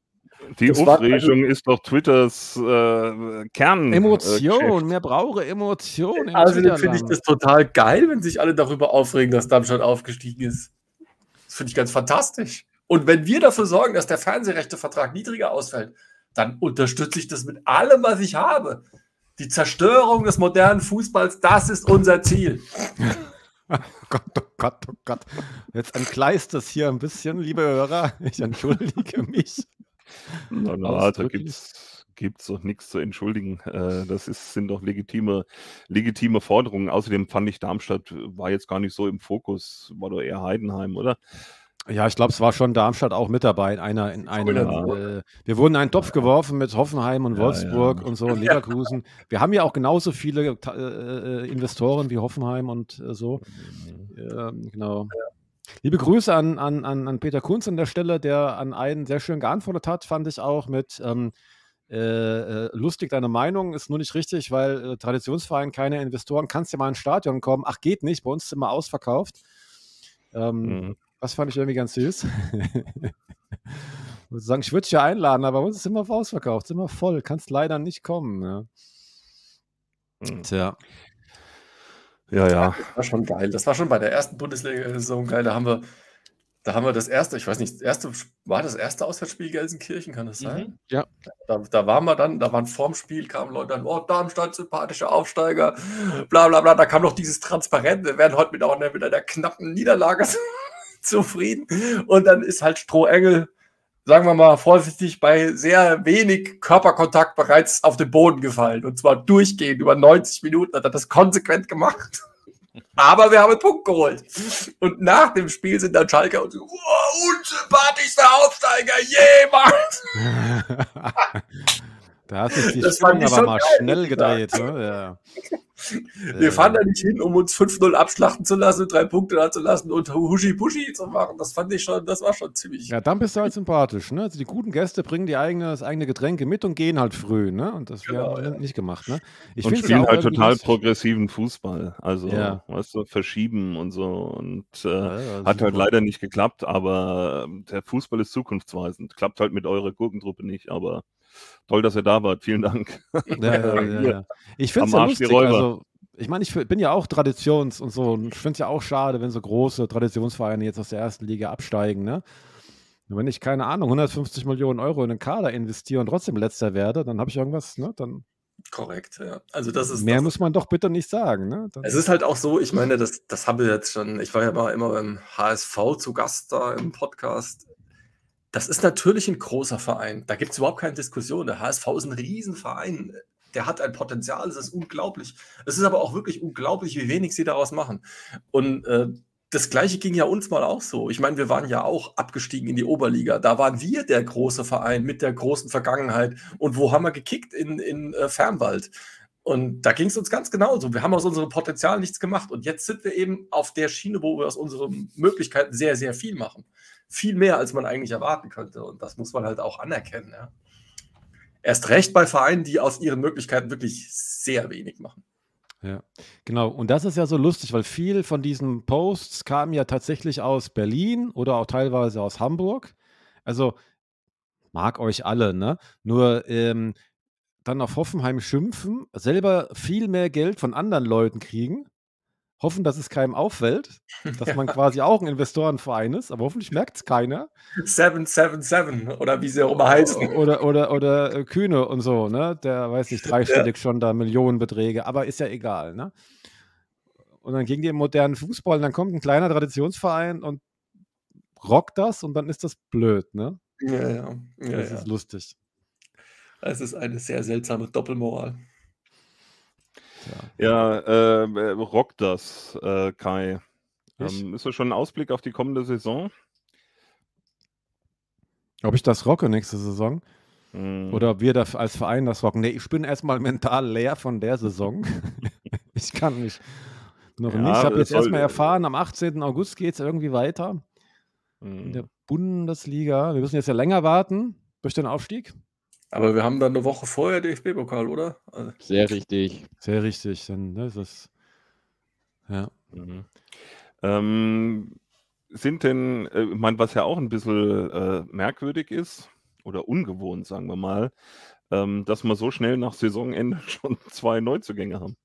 Die Das war- Aufregung ist doch Twitters äh, Kern. Emotion, mehr brauche Emotion. im Also dann finde ich das total geil, wenn sich alle darüber aufregen, dass Darmstadt aufgestiegen ist. Das finde ich ganz fantastisch. Und wenn wir dafür sorgen, dass der Fernsehrechtevertrag niedriger ausfällt, dann unterstütze ich das mit allem, was ich habe. Die Zerstörung des modernen Fußballs, das ist unser Ziel. *laughs* Oh Gott, oh Gott, oh Gott. Jetzt entgleist es hier ein bisschen, liebe Hörer. Ich entschuldige mich. Na, na, da Ausdrücklich. gibt's gibt's doch nichts zu entschuldigen. Äh, das ist, sind doch legitime, legitime Forderungen. Außerdem fand ich, Darmstadt war jetzt gar nicht so im Fokus, war doch eher Heidenheim, oder? Ja, ich glaube, es war schon Darmstadt auch mit dabei in einer, in einem. Ja. Äh, wir wurden in einen Topf geworfen mit Hoffenheim und Ja, Wolfsburg ja. und so *laughs* und Leverkusen. Wir haben ja auch genauso viele ta- äh, äh, Investoren wie Hoffenheim und äh, so. Ähm, genau. Liebe Grüße an, an, an, Peter Kunz an der Stelle, der an einen sehr schön geantwortet hat, fand ich auch mit ähm, äh, äh, lustig deine Meinung, ist nur nicht richtig, weil äh, Traditionsverein keine Investoren, kannst ja mal ins Stadion kommen. Ach, geht nicht, bei uns ist immer ausverkauft. Ähm, Mhm. das fand ich irgendwie ganz süß. *laughs* Ich würde sagen, ich würde dich ja einladen, aber bei uns ist immer ausverkauft, ist immer voll, kannst leider nicht kommen. Ja. Mhm. Tja. Ja, ja. Das war schon geil. Das war schon bei der ersten Bundesliga-Saison geil. Da haben wir, da haben wir das erste, ich weiß nicht, das erste, war das erste Auswärtsspiel Gelsenkirchen, kann das sein? Mhm, ja. Da, da waren wir dann, da waren vorm Spiel, kamen Leute an, oh, Darmstadt, sympathische Aufsteiger, bla bla bla. Da kam noch dieses Transparent, wir werden heute mit auch einer, mit einer knappen Niederlage *laughs* zufrieden. Und dann ist halt Strohengel, sagen wir mal vorsichtig, bei sehr wenig Körperkontakt bereits auf den Boden gefallen. Und zwar durchgehend, über 90 Minuten hat er das konsequent gemacht. *laughs* Aber wir haben einen Punkt geholt. Und nach dem Spiel sind dann Schalker und so, oh, unsympathischster Aufsteiger jemals. *laughs* da hat sich die Das Stimmung aber mal geil, schnell gedreht. Ne? Ja. *laughs* Wir fahren da nicht hin, um uns 5-0 abschlachten zu lassen, drei Punkte da zu lassen und Huschi-Puschi zu machen. Das fand ich schon, das war schon ziemlich. Ja, dann bist du halt sympathisch. Ne? Also die guten Gäste bringen die eigene, das eigene Getränke mit und gehen halt früh. Ne? Und das Genau, wir ja. nicht gemacht. Ne? Ich und spielen ja halt total lustig. progressiven Fußball. Also, Ja. weißt du, verschieben und so. Und äh, Ja, ja, hat halt leider nicht geklappt, aber ähm, der Fußball ist zukunftsweisend. Klappt halt mit eurer Gurkentruppe nicht, aber toll, dass ihr da wart. Vielen Dank. Ja, ja, *laughs* ja, ja. Ich finde es ja lustig. Also, ich meine, ich bin ja auch Traditions- und so. Und ich finde es ja auch schade, wenn so große Traditionsvereine jetzt aus der ersten Liga absteigen. Ne? Wenn ich, keine Ahnung, 150 Millionen Euro in den Kader investiere und trotzdem letzter werde, dann habe ich irgendwas, ne? dann Korrekt, ja. Also das ist mehr das, muss man doch bitte nicht sagen. Ne? Dann, Es ist halt auch so, ich meine, das, das haben wir jetzt schon, ich war ja mal immer beim HSV zu Gast da im Podcast. Das ist natürlich ein großer Verein. Da gibt es überhaupt keine Diskussion. Der HSV ist ein Riesenverein. Der hat ein Potenzial, das ist unglaublich. Es ist aber auch wirklich unglaublich, wie wenig sie daraus machen. Und äh, das Gleiche ging ja uns mal auch so. Ich meine, wir waren ja auch abgestiegen in die Oberliga. Da waren wir der große Verein mit der großen Vergangenheit. Und wo haben wir gekickt? In, in äh, Fernwald. Und da ging es uns ganz genauso. Wir haben aus unserem Potenzial nichts gemacht. Und jetzt sind wir eben auf der Schiene, wo wir aus unseren Möglichkeiten sehr, sehr viel machen. Viel mehr, als man eigentlich erwarten könnte. Und das muss man halt auch anerkennen. Ja. Erst recht bei Vereinen, die aus ihren Möglichkeiten wirklich sehr wenig machen. Ja, genau. Und das ist ja so lustig, weil viel von diesen Posts kamen ja tatsächlich aus Berlin oder auch teilweise aus Hamburg. Also mag euch alle, ne? Nur ähm, dann auf Hoffenheim schimpfen, selber viel mehr Geld von anderen Leuten kriegen, hoffen, dass es keinem auffällt, *laughs* dass man quasi auch ein Investorenverein ist, aber hoffentlich merkt es keiner. 777 oder wie sie auch immer heißen. Oder, oder, oder äh, Kühne und so, ne? Der weiß nicht, dreistellig schon da Millionenbeträge, aber ist ja egal, ne? Und dann gegen den modernen Fußball, und dann kommt ein kleiner Traditionsverein und rockt das und dann ist das blöd, ne? Ja, ja. ja, Das ja. ist lustig. Es ist eine sehr seltsame Doppelmoral. Ja, äh, äh, rockt das, äh, Kai. Ähm, ist das schon ein Ausblick auf die kommende Saison? Ob ich das rocke nächste Saison Hm. oder ob wir da als Verein das rocken? Nee, ich bin erstmal mental leer von der Saison. *laughs* Ich kann nicht. Noch Ja, nicht. Ich habe jetzt erstmal erfahren, am 18. August geht es irgendwie weiter in Mhm. der Bundesliga. Wir müssen jetzt ja länger warten durch den Aufstieg. Aber wir haben dann eine Woche vorher DFB-Pokal, oder? Also, Sehr richtig. Sehr richtig. Dann ne, ist das. Ja. Mhm. Ähm, sind denn, äh, ich meine, was ja auch ein bisschen äh, merkwürdig ist oder ungewohnt, sagen wir mal, ähm, dass wir so schnell nach Saisonende *laughs* schon zwei Neuzugänge haben.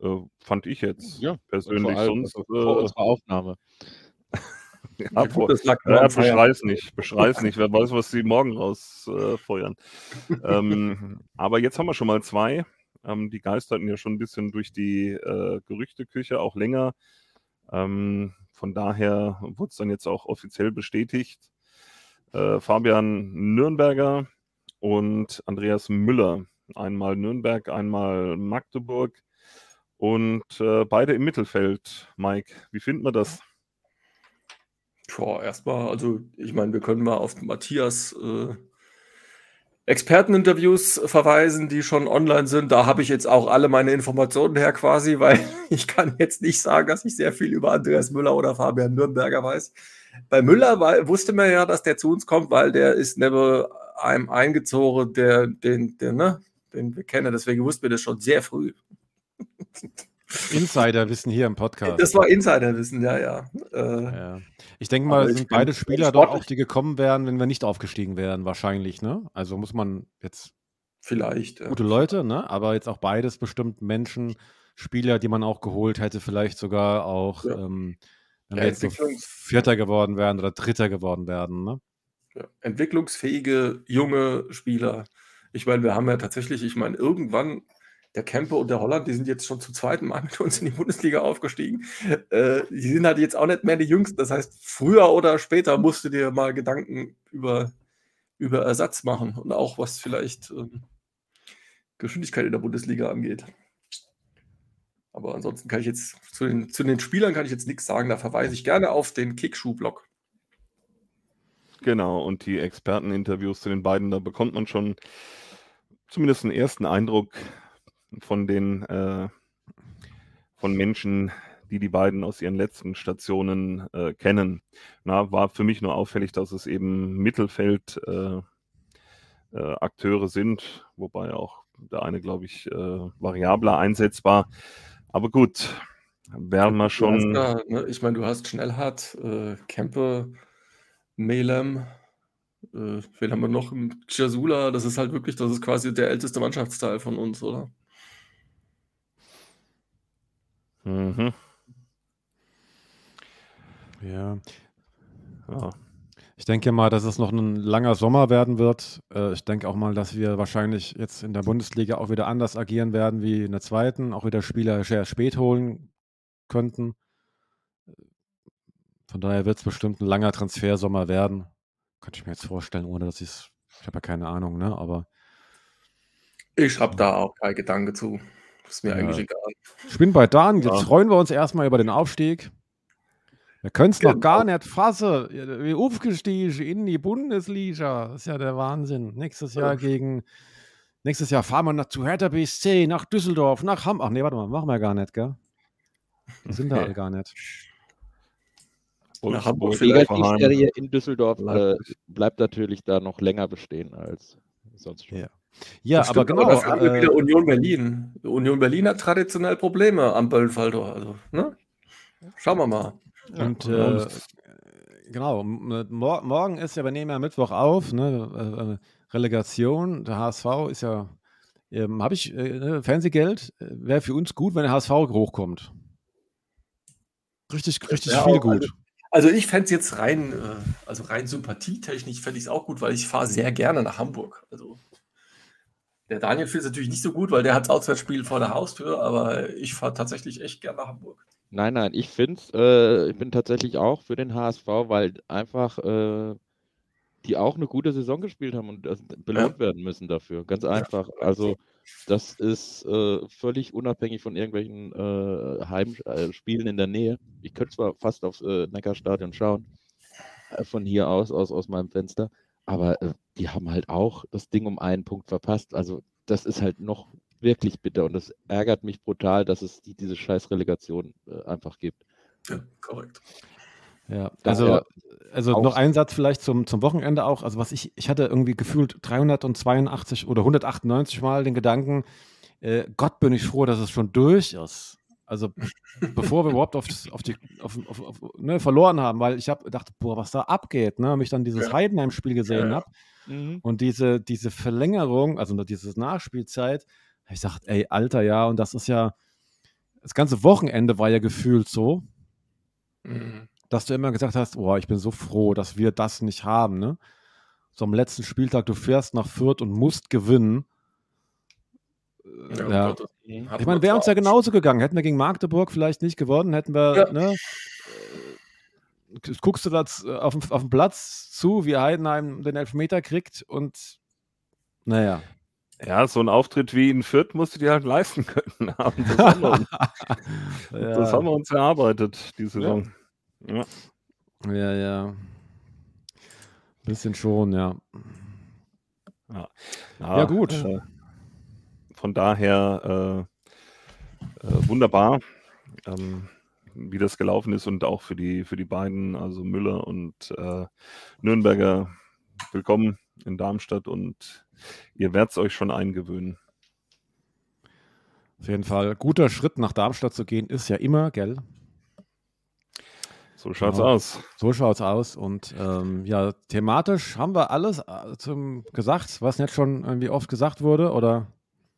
Äh, fand ich jetzt Ja, persönlich Vor allem sonst. also vor Äh, unserer Aufnahme. Ja, gut, das lag ja, beschrei's nicht, beschrei's nicht. Wer weiß, was sie morgen rausfeuern. Äh, ähm, aber jetzt haben wir schon mal zwei. Ähm, die geisterten ja schon ein bisschen durch die äh, Gerüchteküche, auch länger. Ähm, von daher wurde es dann jetzt auch offiziell bestätigt. Äh, Fabian Nürnberger und Andreas Müller. Einmal Nürnberg, einmal Magdeburg. Und äh, beide im Mittelfeld. Mike, wie finden wir das? Boah, erstmal, also ich meine, wir können mal auf Matthias äh, Experteninterviews verweisen, die schon online sind. Da habe ich jetzt auch alle meine Informationen her quasi, *laughs* weil ich kann jetzt nicht sagen, dass ich sehr viel über Andreas Müller oder Fabian Nürnberger weiß. Bei Müller war, wusste man ja, dass der zu uns kommt, weil der ist neben einem eingezogen, der, den, der, ne, den wir kennen. Deswegen wussten wir das schon sehr früh. *laughs* Insider-Wissen hier im Podcast. Das war Insiderwissen, ja, ja. Äh, Ja. Ich denke mal, sind beide Spieler doch auch, die gekommen wären, wenn wir nicht aufgestiegen wären, wahrscheinlich, ne? Also muss man jetzt Vielleicht. Ja. gute Leute, ne? Aber jetzt auch beides bestimmt Menschen, Spieler, die man auch geholt hätte, vielleicht sogar auch, Ja. ähm, wenn Ja, wir jetzt so Vierter geworden wären oder Dritter geworden werden, ne? Ja, entwicklungsfähige junge Spieler. Ich meine, wir haben ja tatsächlich, ich meine, irgendwann der Kempe und der Holland, die sind jetzt schon zum zweiten Mal *laughs* mit uns in die Bundesliga aufgestiegen. Äh, die sind halt jetzt auch nicht mehr die Jüngsten. Das heißt, früher oder später musst du dir mal Gedanken über, über Ersatz machen und auch was vielleicht ähm, Geschwindigkeit in der Bundesliga angeht. Aber ansonsten kann ich jetzt zu den, zu den Spielern kann ich jetzt nichts sagen. Da verweise ich gerne auf den Kickschuh-Blog. Genau, und die Experteninterviews zu den beiden, da bekommt man schon zumindest einen ersten Eindruck von den äh, von Menschen, die die beiden aus ihren letzten Stationen äh, kennen. Na, war für mich nur auffällig, dass es eben Mittelfeld äh, äh, Akteure sind, wobei auch der eine, glaube ich, äh, variabler einsetzbar. Aber gut, werden wir schon. ja, ne, ich meine, du hast Schnellhardt, äh, Kempe, Melem, äh, wen haben wir noch? Jasula, das ist halt wirklich, das ist quasi der älteste Mannschaftsteil von uns, oder? Mhm, Ja. ja. Ich denke mal, dass es noch ein langer Sommer werden wird. Äh, ich denke auch mal, dass wir wahrscheinlich jetzt in der Bundesliga auch wieder anders agieren werden wie in der zweiten, auch wieder Spieler sehr spät holen könnten. Von daher wird es bestimmt ein langer Transfersommer werden. Könnte ich mir jetzt vorstellen, ohne dass ich es. Ich habe ja keine Ahnung, ne? Aber Ich habe da auch keinen Gedanke zu. Ist mir Ja. eigentlich egal. ich bin bei Dan. Jetzt Ja. freuen wir uns erstmal über den Aufstieg. Wir können es noch Genau. gar nicht fassen. Wie aufgestiegen in die Bundesliga. Das ist ja der Wahnsinn. Nächstes Jahr Ja. gegen. Nächstes Jahr fahren wir nach, zu Hertha BSC, nach Düsseldorf, nach Hamburg. Ach nee, warte mal, machen wir gar nicht, gell? Wir sind da Nee. alle gar nicht. Nach Hamburg vielleicht Hoffenheim. Negativserie in Düsseldorf äh, bleibt natürlich da noch länger bestehen als sonst schon. Ja. Ja, Das aber stimmt, genau. dafür haben wir äh, wieder Union Berlin. Union Berlin hat traditionell Probleme am Böllenfalltor. Also, ne? Schauen wir mal. Und Ja. äh, genau, äh, mor morgen ist ja, wir nehmen ja Mittwoch auf, ne, äh, Relegation. Der HSV ist ja, ähm, habe ich, äh, ne, Fernsehgeld wäre für uns gut, wenn der HSV hochkommt. Richtig, richtig Ja, viel auch, gut. Also ich fände es jetzt rein, äh, also rein sympathietechnisch fände ich es auch gut, weil ich fahre sehr gerne nach Hamburg. Also der Daniel findet es natürlich nicht so gut, weil der hat das Auswärtsspiel vor der Haustür, aber ich fahre tatsächlich echt gerne nach Hamburg. Nein, nein, ich finde es, äh, ich bin tatsächlich auch für den HSV, weil einfach äh, die auch eine gute Saison gespielt haben und das belohnt werden müssen dafür. Ganz einfach. Also das ist äh, völlig unabhängig von irgendwelchen äh, Heimspielen in der Nähe. Ich könnte zwar fast aufs äh, Neckarstadion schauen, äh, von hier aus, aus, aus meinem Fenster, aber äh, die haben halt auch das Ding um einen Punkt verpasst. Also das ist halt noch wirklich bitter und das ärgert mich brutal, dass es die, diese scheiß Relegation äh, einfach gibt. Ja, korrekt. Ja, also, also auch- noch ein Satz vielleicht zum, zum Wochenende auch. Also was ich, ich hatte irgendwie gefühlt 382 oder 198 Mal den Gedanken, äh, Gott bin ich froh, dass es schon durch ist. Also bevor wir überhaupt auf, auf die, auf, auf, auf, ne, verloren haben, weil ich habe gedacht, boah, was da abgeht, ne? Mich dann dieses Ja. Heidenheim-Spiel gesehen Ja, ja. habe und diese, diese Verlängerung, also diese Nachspielzeit, ich gesagt, ey, Alter, ja, und das ist ja, das ganze Wochenende war ja gefühlt so, Mhm. dass du immer gesagt hast, boah, ich bin so froh, dass wir das nicht haben, ne? So am letzten Spieltag, du fährst nach Fürth und musst gewinnen. Äh, Ja, Ja. Gott, Mhm. Ich meine, wäre uns ja genauso gegangen. Hätten wir gegen Magdeburg vielleicht nicht gewonnen, hätten wir, Ja. ne? äh, Guckst du da z- auf, dem- auf dem Platz zu, wie Heidenheim den Elfmeter kriegt und naja. Ja, so ein Auftritt wie in Fürth musst du dir halt leisten können. *laughs* Das, haben wir, uns- *laughs* das haben wir uns erarbeitet, die Saison. Ja. Ja, ja. Bisschen schon, ja. Ja, gut. Äh, von daher äh, äh, wunderbar, ähm, wie das gelaufen ist und auch für die, für die beiden, also Müller und äh, Nürnberger, willkommen in Darmstadt und ihr werdet es euch schon eingewöhnen. Auf jeden Fall. Guter Schritt nach Darmstadt zu gehen, ist ja immer, gell? So schaut's Genau. aus. So schaut's aus. Und ähm, ja, thematisch haben wir alles äh, zum gesagt, was jetzt schon irgendwie oft gesagt wurde, oder?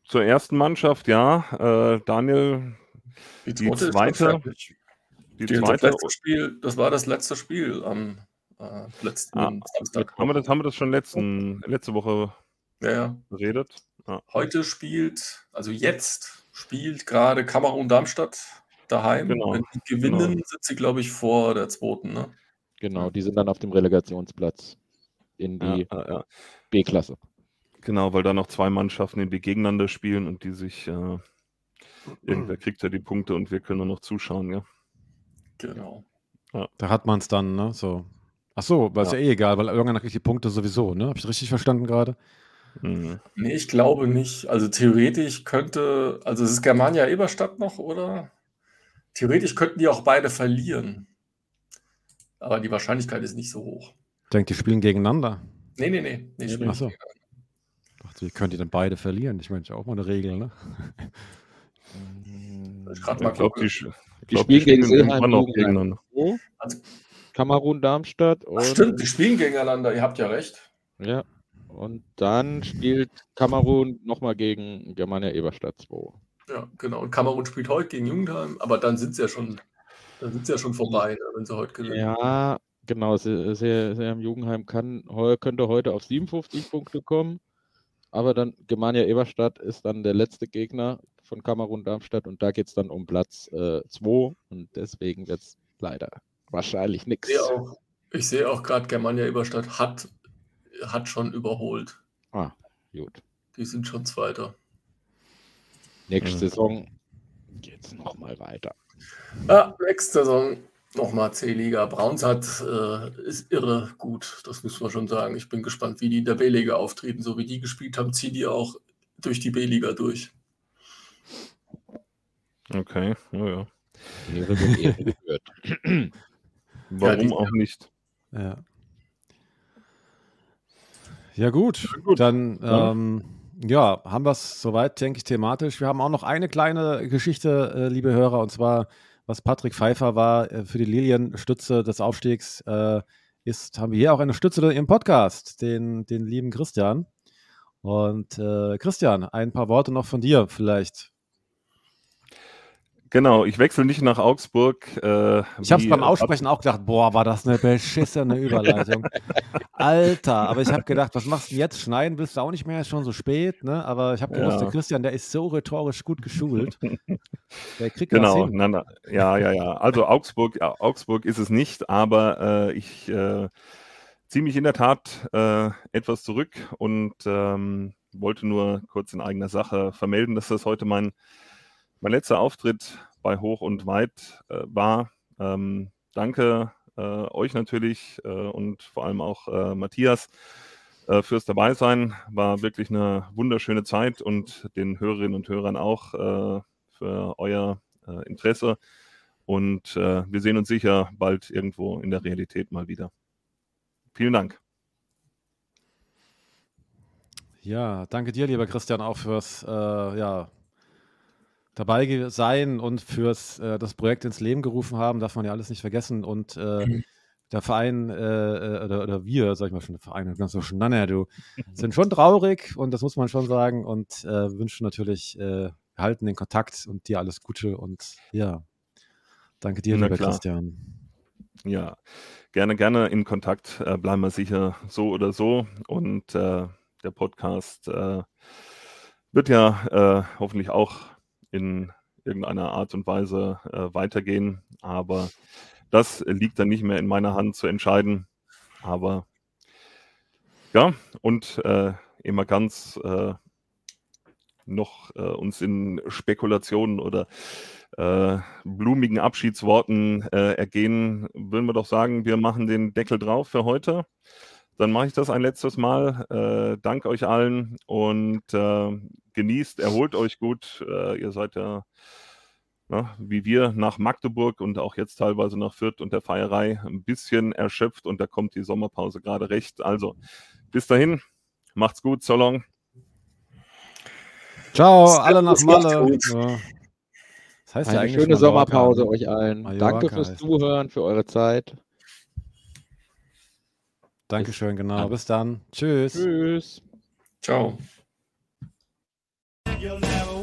Zur ersten Mannschaft, ja. Äh, Daniel, die zweite schon zweite- die Die, das, zweite. letzte Spiel, das war das letzte Spiel am äh, letzten Ah, Samstag. Haben wir das, haben wir das schon letzten, letzte Woche Ja, ja. geredet? Ja. Heute spielt, also jetzt spielt gerade Kamerun Darmstadt daheim. Genau, Wenn die gewinnen, sind sie, glaube ich, vor der zweiten. Ne? Genau, die sind dann auf dem Relegationsplatz in Ja, die ja, ja. B-Klasse. Genau, weil da noch zwei Mannschaften, die gegeneinander spielen und die sich, äh, irgendwer kriegt ja die Punkte und wir können nur noch zuschauen, ja. Genau. Da hat man es dann, ne? So. Ach so, weil es ja. eh egal, weil irgendwann kriegt die Punkte sowieso, ne? Habe ich richtig verstanden gerade? Mhm. Nee, ich glaube nicht. Also theoretisch könnte, also es ist Germania Eberstadt noch, oder? Theoretisch könnten die auch beide verlieren. Aber die Wahrscheinlichkeit ist nicht so hoch. Ich denke, die spielen gegeneinander. Nee, nee, nee. nee, spielen Ach so. Ich dachte, wie könnt ihr denn beide verlieren? Ich meine, ist ja auch mal eine Regel, ne? Ich grad mal Ich glaube, die, ich Die glaub, spielen gegen irgendwann Silheim noch gegeneinander. Also- Kamerun Darmstadt und, Ach, stimmt, die spielen gegeneinander. Ihr habt ja recht. ja, und dann spielt Kamerun nochmal gegen Germania Eberstadt 2. Ja, genau. Und Kamerun spielt heute gegen Jugendheim, aber dann sind sie ja schon, dann sind sie ja schon vorbei, ne, wenn sie heute gewinnen. Ja, genau. Se- Se- Seam Jugendheim kann, könnte heute auf 57 Punkte kommen, aber dann Germania Eberstadt ist dann der letzte Gegner von Kamerun Darmstadt und da geht es dann um Platz 2 und deswegen wird es leider wahrscheinlich Ich nichts. sehe auch, ich sehe auch gerade, Germania Eberstadt hat, hat schon überholt. Ah, gut. Die sind schon Zweiter. Nächste Mhm. Saison geht es nochmal weiter. Ja, nächste Saison nochmal C-Liga. Brauns hat, äh, ist irre gut, das muss man schon sagen. Ich bin gespannt, wie die in der B-Liga auftreten. So wie die gespielt haben, ziehen die auch durch die B-Liga durch. Okay, ja, ja. Ehre wird Ehre gebührt. *clears throat* Warum auch nicht? Ja. Ja, gut. gut. Dann, Dann- ähm, ja, haben wir es soweit, denke ich, thematisch. Wir haben auch noch eine kleine Geschichte, äh, liebe Hörer, und zwar, was Patrick Pfeiffer war äh, für die Lilienstütze des Aufstiegs, äh, ist, haben wir hier auch eine Stütze im Podcast, den, den lieben Christian. Und äh, Christian, ein paar Worte noch von dir vielleicht. Genau, ich wechsle nicht nach Augsburg. Äh, Ich habe es beim Aussprechen auch gedacht, boah, war das eine beschissene Überleitung. *laughs* Alter, aber ich habe gedacht, was machst du jetzt? Schneiden willst du auch nicht mehr, ist schon so spät, ne? Aber ich habe gewusst, Ja. der Christian, der ist so rhetorisch gut geschult. *laughs* Der kriegt das Genau, hin. na, na, ja, ja, ja. Also Augsburg, ja, Augsburg ist es nicht, aber äh, ich äh, ziehe mich in der Tat äh, etwas zurück und ähm, wollte nur kurz in eigener Sache vermelden, dass das heute mein, mein letzter Auftritt bei Hoch und Weit äh, war. Ähm, danke äh, euch natürlich äh, und vor allem auch äh, Matthias äh, fürs Dabeisein. War wirklich eine wunderschöne Zeit und den Hörerinnen und Hörern auch äh, für euer Interesse. Und wir sehen uns sicher bald irgendwo in der Realität mal wieder. Vielen Dank. Ja, danke dir, lieber Christian, auch fürs ja, dabei sein und fürs äh, das Projekt ins Leben gerufen haben. Darf man ja alles nicht vergessen. Und äh, Mhm. der Verein äh, äh, oder, oder wir, sag ich mal schon, der Verein, ganz so durcheinander, du, sind schon traurig und das muss man schon sagen und äh, wünschen natürlich, äh, halten den Kontakt und dir alles Gute und ja, danke dir, Na lieber klar. Christian. Ja, gerne, gerne in Kontakt. Bleiben wir sicher so oder so. Und der Podcast wird ja hoffentlich auch in irgendeiner Art und Weise äh, weitergehen. Aber das liegt dann nicht mehr in meiner Hand zu entscheiden. Aber ja, und äh, immer ganz äh, noch äh, uns in Spekulationen oder äh, blumigen Abschiedsworten äh, ergehen, würden wir doch sagen, wir machen den Deckel drauf für heute. Dann mache ich das ein letztes Mal. Äh, danke euch allen und äh, genießt, erholt euch gut. Äh, ihr seid ja, na, wie wir, nach Magdeburg und auch jetzt teilweise nach Fürth und der Feierei ein bisschen erschöpft und da kommt die Sommerpause gerade recht. Also bis dahin, macht's gut, so long. Ciao, Servus, alle nach Malle. Ja. Das heißt ja Eine eigentlich schöne Mallorca, Sommerpause ne? euch allen. Mallorca Danke fürs Zuhören, für eure Zeit. Dankeschön, genau. dann. Bis dann. Tschüss. Tschüss. Ciao. You'll never